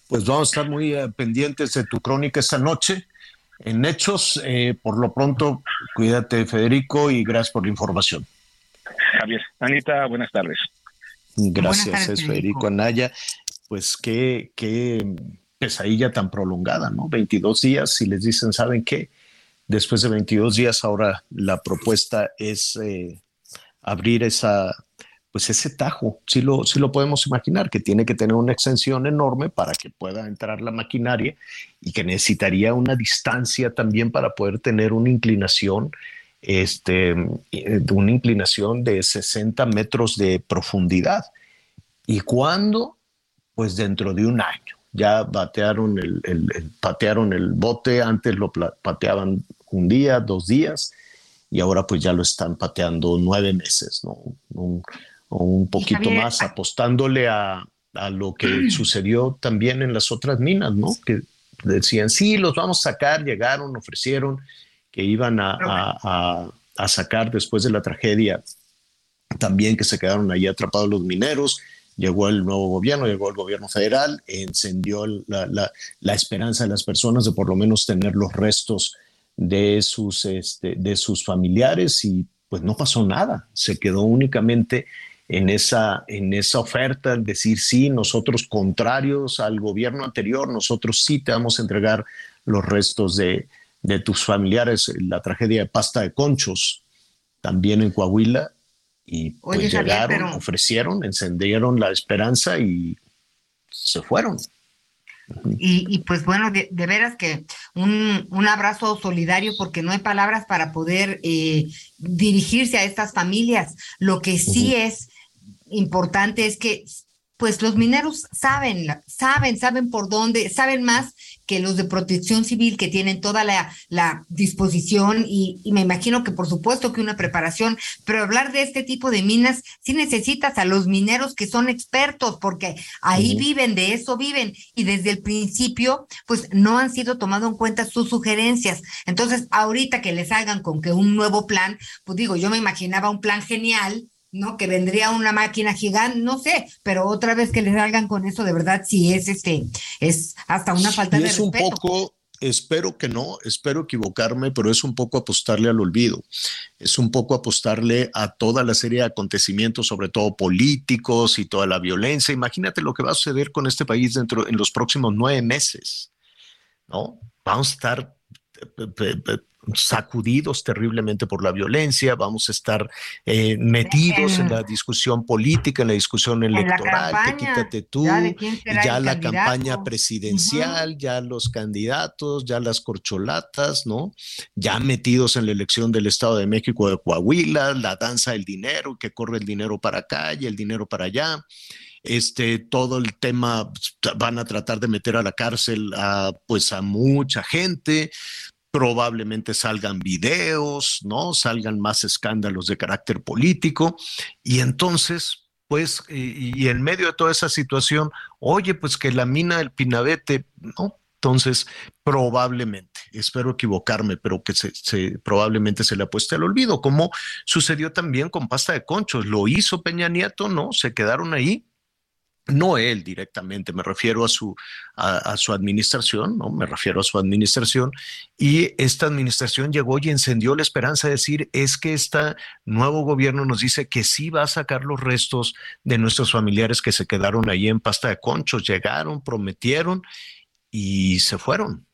Pues vamos a estar muy eh, pendientes de tu crónica esta noche. En hechos, eh, por lo pronto, cuídate, Federico, y gracias por la información. Javier, Anita, buenas tardes. Gracias, tardes, es Federico. Federico Anaya. Pues qué, qué pesadilla tan prolongada, ¿no? 22 días y les dicen, ¿saben qué? Después de 22 días, ahora la propuesta es eh, abrir esa, pues ese tajo. Sí lo, sí lo podemos imaginar, que tiene que tener una extensión enorme para que pueda entrar la maquinaria y que necesitaría una distancia también para poder tener una inclinación, este, eh, de una inclinación de 60 metros de profundidad. ¿Y cuándo? Pues dentro de un año. Ya batearon el, el- el- patearon el bote, antes lo pateaban un día, dos días, y ahora pues ya lo están pateando nueve meses, ¿no? Un, un poquito Javier, más, apostándole a, a lo que *clears throat* sucedió también en las otras minas, ¿no? Que decían, sí, los vamos a sacar, llegaron, ofrecieron que iban a, a- a- sacar después de la tragedia también que se quedaron ahí atrapados los mineros. Llegó el nuevo gobierno, llegó el gobierno federal, encendió la, la- la esperanza de las personas de por lo menos tener los restos de sus, este, de sus familiares y pues no pasó nada. Se quedó únicamente en esa, en esa oferta, decir sí, nosotros contrarios al gobierno anterior, nosotros sí te vamos a entregar los restos de, de tus familiares. La tragedia de pasta de conchos, también en Coahuila, y pues Oye, Javier, llegaron, pero- ofrecieron, encendieron la esperanza y se fueron. Y, y pues bueno, de, de veras que un, un abrazo solidario porque no hay palabras para poder eh, dirigirse a estas familias. Lo que sí es importante es que pues los mineros saben, saben, saben por dónde, saben más que los de protección civil que tienen toda la, la disposición y, y me imagino que por supuesto que una preparación, pero hablar de este tipo de minas, sí necesitas a los mineros que son expertos porque ahí viven, de eso viven y desde el principio pues no han sido tomado en cuenta sus sugerencias. Entonces, ahorita que les salgan con que un nuevo plan, pues digo, yo me imaginaba un plan genial. ¿No? Que vendría una máquina gigante, no sé, pero otra vez que les salgan con eso, de verdad, sí es este, es hasta una falta Y de es un respeto. poco, espero que no, espero equivocarme, pero es un poco apostarle al olvido. Es un poco apostarle a toda la serie de acontecimientos, sobre todo políticos y toda la violencia. Imagínate lo que va a suceder con este país dentro en los próximos nueve meses, ¿no? Vamos a estar eh, pe- pe- sacudidos terriblemente por la violencia, vamos a estar eh, metidos en la discusión política, en la discusión electoral, que campaña, quítate tú, ya la candidato. campaña presidencial, ya los candidatos, ya las corcholatas, ¿no? Ya metidos en la elección del Estado de México de Coahuila, la danza del dinero, que corre el dinero para acá y el dinero para allá. Este, todo el tema, van a tratar de meter a la cárcel a, pues, a mucha gente. Probablemente salgan videos, ¿no? Salgan más escándalos de carácter político y entonces, pues, y, en medio de toda esa situación, oye, pues que la mina del Pinabete, ¿no? Entonces, probablemente, espero equivocarme, pero que se, se- probablemente se le apueste al olvido, como sucedió también con pasta de conchos. Lo hizo Peña Nieto, ¿no? Se quedaron ahí. No él directamente, me refiero a su, a, su administración, ¿no? Me refiero a su administración. Y esta administración llegó y encendió la esperanza de decir, es que este nuevo gobierno nos dice que sí va a sacar los restos de nuestros familiares que se quedaron ahí en pasta de conchos. Llegaron, prometieron y se fueron.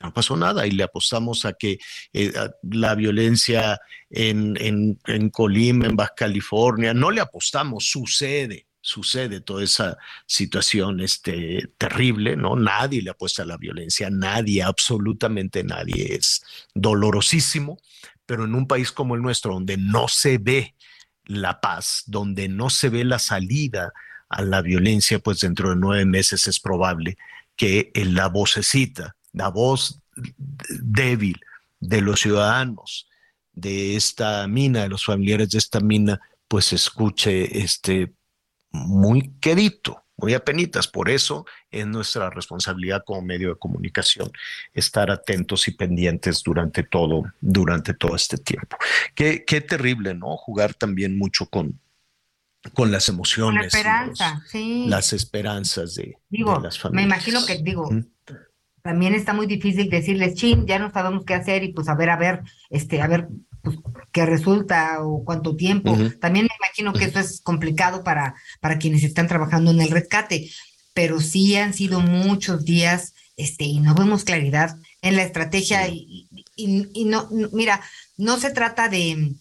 No pasó nada y le apostamos a que eh, la violencia en, en, en Colima, en Baja California, no le apostamos, sucede, sucede toda esa situación este, terrible, ¿no? Nadie le apuesta a la violencia, nadie, absolutamente nadie, es dolorosísimo, pero en un país como el nuestro, donde no se ve la paz, donde no se ve la salida a la violencia, pues dentro de nueve meses es probable que la vocecita, la voz débil de los ciudadanos de esta mina, de los familiares de esta mina, pues escuche este muy quedito, muy apenitas. Por eso es nuestra responsabilidad como medio de comunicación estar atentos y pendientes durante todo, durante todo este tiempo. Qué, qué terrible, ¿no? Jugar también mucho con, con las Con la emociones, esperanza, sí. las esperanzas de, Digo, de las me familias. imagino que, digo, también está muy difícil decirles, chin, ya no sabemos qué hacer y pues a ver, a ver, este, a ver, pues qué resulta o cuánto tiempo. También me imagino que eso es complicado para, para quienes están trabajando en el rescate, pero sí han sido muchos días, este, y no vemos claridad en la estrategia y, y- y no, no- mira, no se trata de,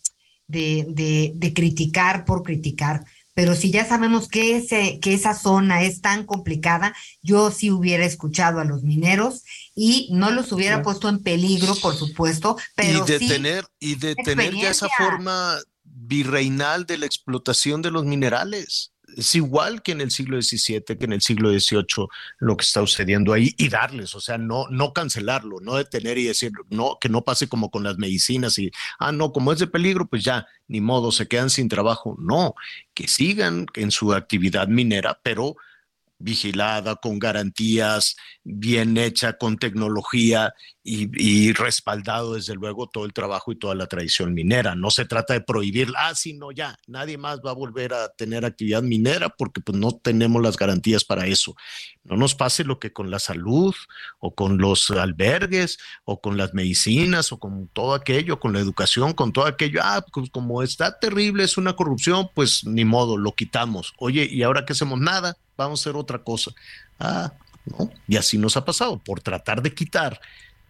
de, de, de criticar por criticar, pero si ya sabemos que, ese, que esa zona es tan complicada, yo sí hubiera escuchado a los mineros y no los hubiera Claro. puesto en peligro, por supuesto, pero y de sí tener y de tener ya esa forma virreinal de la explotación de los minerales. Es igual que en el siglo XVII, que en el siglo XVIII, lo que está sucediendo ahí y darles, o sea, no, no cancelarlo, no detener y decir, no, que no pase como con las medicinas y, ah, no, como es de peligro, pues ya, ni modo, se quedan sin trabajo. No, que sigan en su actividad minera, pero vigilada, con garantías, bien hecha, con tecnología y, respaldado desde luego todo el trabajo y toda la tradición minera. No se trata de prohibirla, ah, sí, no, ya, nadie más va a volver a tener actividad minera porque pues no tenemos las garantías para eso. No nos pase lo que con la salud o con los albergues o con las medicinas o con todo aquello, con la educación, con todo aquello. Ah, pues como está terrible, es una corrupción, pues ni modo, lo quitamos. Oye, ¿y ahora qué hacemos? Nada, vamos a hacer otra cosa. Ah, no. Y así nos ha pasado. Por tratar de quitar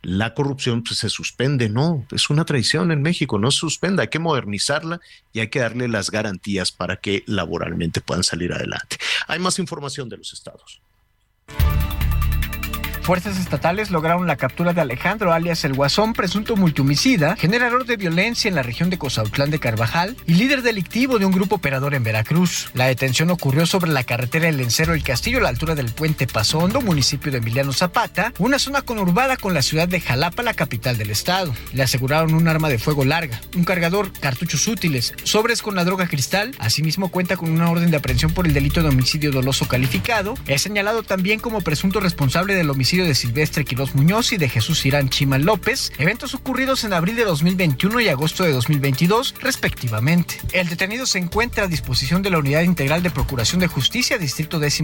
la corrupción, pues se suspende. No, es una tradición en México, no se suspende, hay que modernizarla y hay que darle las garantías para que laboralmente puedan salir adelante. Hay más información de los estados. Fuerzas estatales lograron la captura de Alejandro alias el Guasón, presunto multihomicida, generador de violencia en la región de Cozautlán de Carvajal y líder delictivo de un grupo operador en Veracruz. La detención ocurrió sobre la carretera El Lencero El Castillo a la altura del puente Pasondo, municipio de Emiliano Zapata, una zona conurbada con la ciudad de Jalapa, la capital del estado. Le aseguraron un arma de fuego larga, un cargador, cartuchos útiles, sobres con la droga cristal. Asimismo cuenta con una orden de aprehensión por el delito de homicidio doloso calificado. Es señalado también como presunto responsable del homicidio de Silvestre Quiroz Muñoz y de Jesús Irán Chimal López, eventos ocurridos en abril de 2021 y agosto de 2022, respectivamente. El detenido se encuentra a disposición de la Unidad Integral de Procuración de Justicia, Distrito 11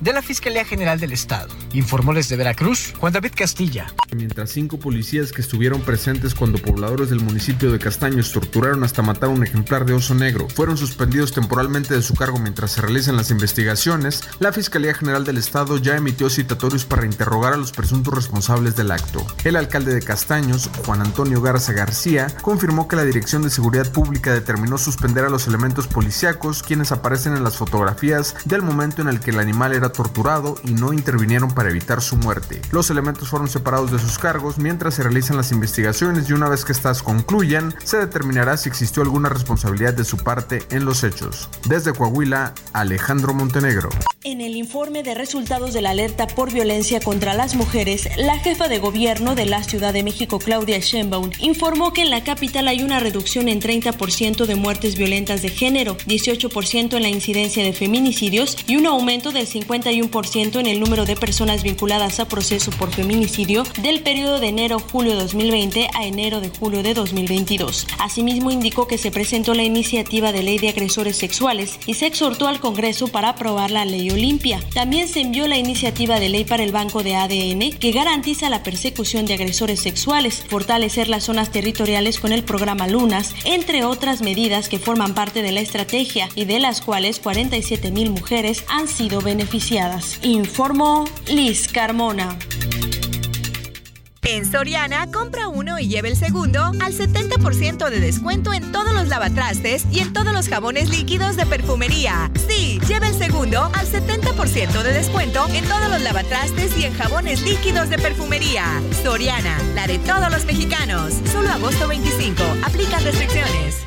de la Fiscalía General del Estado. Informó desde Veracruz, Juan David Castilla. Mientras cinco policías que estuvieron presentes cuando pobladores del municipio de Castaños torturaron hasta matar un ejemplar de oso negro fueron suspendidos temporalmente de su cargo mientras se realizan las investigaciones, la Fiscalía General del Estado ya emitió citatorios para interrogar a los presuntos responsables del acto. El alcalde de Castaños, Juan Antonio Garza García, confirmó que la Dirección de Seguridad Pública determinó suspender a los elementos policíacos quienes aparecen en las fotografías del momento en el que el animal era torturado y no intervinieron para evitar su muerte. Los elementos fueron separados de sus cargos mientras se realizan las investigaciones y una vez que estas concluyan, se determinará si existió alguna responsabilidad de su parte en los hechos. Desde Coahuila, Alejandro Montenegro. En el informe de resultados de la alerta por violencia contra contra las mujeres, la jefa de gobierno de la Ciudad de México, Claudia Sheinbaum, informó que en la capital hay una reducción en 30% de muertes violentas de género, 18% en la incidencia de feminicidios y un aumento del 51% en el número de personas vinculadas a proceso por feminicidio del periodo de enero-julio 2020 a enero de julio de 2022. Asimismo, indicó que se presentó la iniciativa de ley de agresores sexuales y se exhortó al Congreso para aprobar la ley Olimpia. También se envió la iniciativa de ley para el banco de ADN que garantiza la persecución de agresores sexuales, fortalecer las zonas territoriales con el programa Lunas, entre otras medidas que forman parte de la estrategia y de las cuales 47 mil mujeres han sido beneficiadas. Informó Liz Carmona. En Soriana, compra uno y lleve el segundo al 70% de descuento en todos los lavatrastes y en todos los jabones líquidos de perfumería. Sí, lleve el segundo al 70% de descuento en todos los lavatrastes y en jabones líquidos de perfumería. Soriana, la de todos los mexicanos. Solo agosto 25. Aplican restricciones.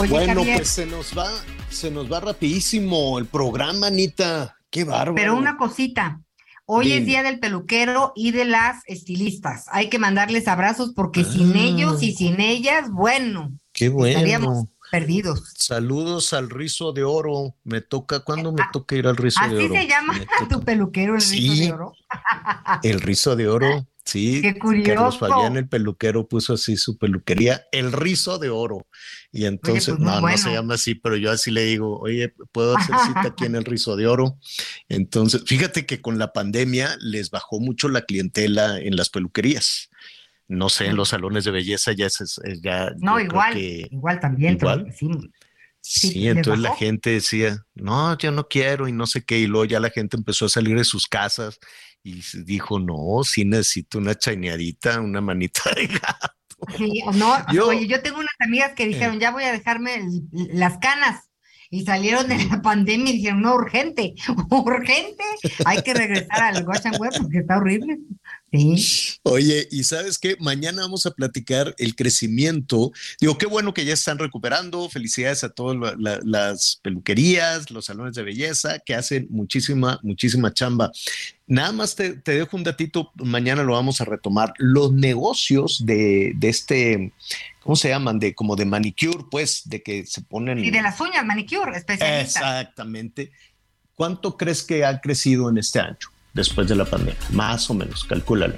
Oye, bueno, Javier. pues se nos va, se nos va rapidísimo el programa, Anita. Qué bárbaro. Pero una cosita. Hoy es día del peluquero y de las estilistas. Hay que mandarles abrazos porque sin Ah. ellos y sin ellas, bueno, Qué bueno. estaríamos perdidos. Saludos al rizo de oro. Me toca, ¿cuándo me toca ir al rizo de Eh, Así oro? se llama *laughs* tu peluquero, el rizo de oro. *laughs* El rizo de oro, sí. Qué Carlos curioso. Fabián, el peluquero, puso así su peluquería, el rizo de oro. Y entonces, pues, no, no se llama así, pero yo así le digo, oye, ¿puedo hacer cita aquí en el rizo de oro? Entonces, fíjate que con la pandemia les bajó mucho la clientela en las peluquerías. No sé, en los salones de belleza ya es, ya. No, igual, que- igual también. igual. Sí, Sí, Sí, les entonces la gente decía, no, yo no quiero y no sé qué, y luego ya la gente empezó a salir de sus casas y dijo, no, sí necesito una chaineadita, una manita de gato. Sí, no, Yo- oye, yo tengo unas amigas que dijeron, ya voy a dejarme el- las canas. Y salieron de la *laughs* pandemia y dijeron, no, urgente, *laughs* urgente, hay que regresar al Wash and Wear porque está horrible. Sí. Oye, y sabes qué, mañana vamos a platicar el crecimiento. Digo, qué bueno que ya están recuperando. Felicidades a todas la- la- las peluquerías, los salones de belleza que hacen muchísima, muchísima chamba. Nada más te, te dejo un datito, mañana lo vamos a retomar. Los negocios de, de este, ¿cómo se llaman? De como de manicure, pues, de que se ponen. Y de las uñas, manicure, especialista. Exactamente. ¿Cuánto crees que ha crecido en este año después de la pandemia? Más o menos, calcúlalo.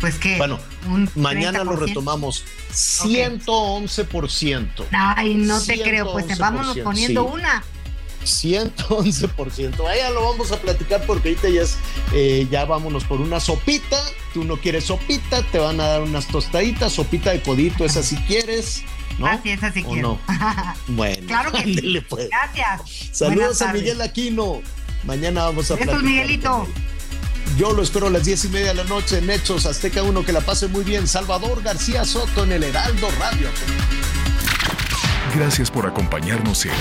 Pues que. Bueno, mañana lo 30%. retomamos. 111%. Ay, no te creo, pues 111%, vámonos poniendo sí. una. 111%. Vaya, lo vamos a platicar porque ahorita ya es, eh, ya vámonos por una sopita. Tú no quieres sopita, te van a dar unas tostaditas, sopita de codito, esa si quieres, ¿no? Así es, así ¿O quiero. no? *laughs* Bueno, claro que sí. pues. Gracias. Saludos a. Miguel Aquino. Mañana vamos a Besos, platicar. Miguelito. Yo lo espero a las diez y media de la noche en Hechos Azteca 1. Que la pase muy bien. Salvador García Soto en el Heraldo Radio. Gracias por acompañarnos en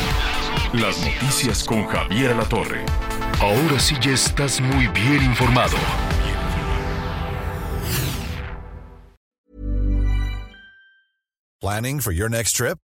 Las Noticias con Javier Alatorre. Ahora sí ya estás muy bien informado. Planning for your next trip?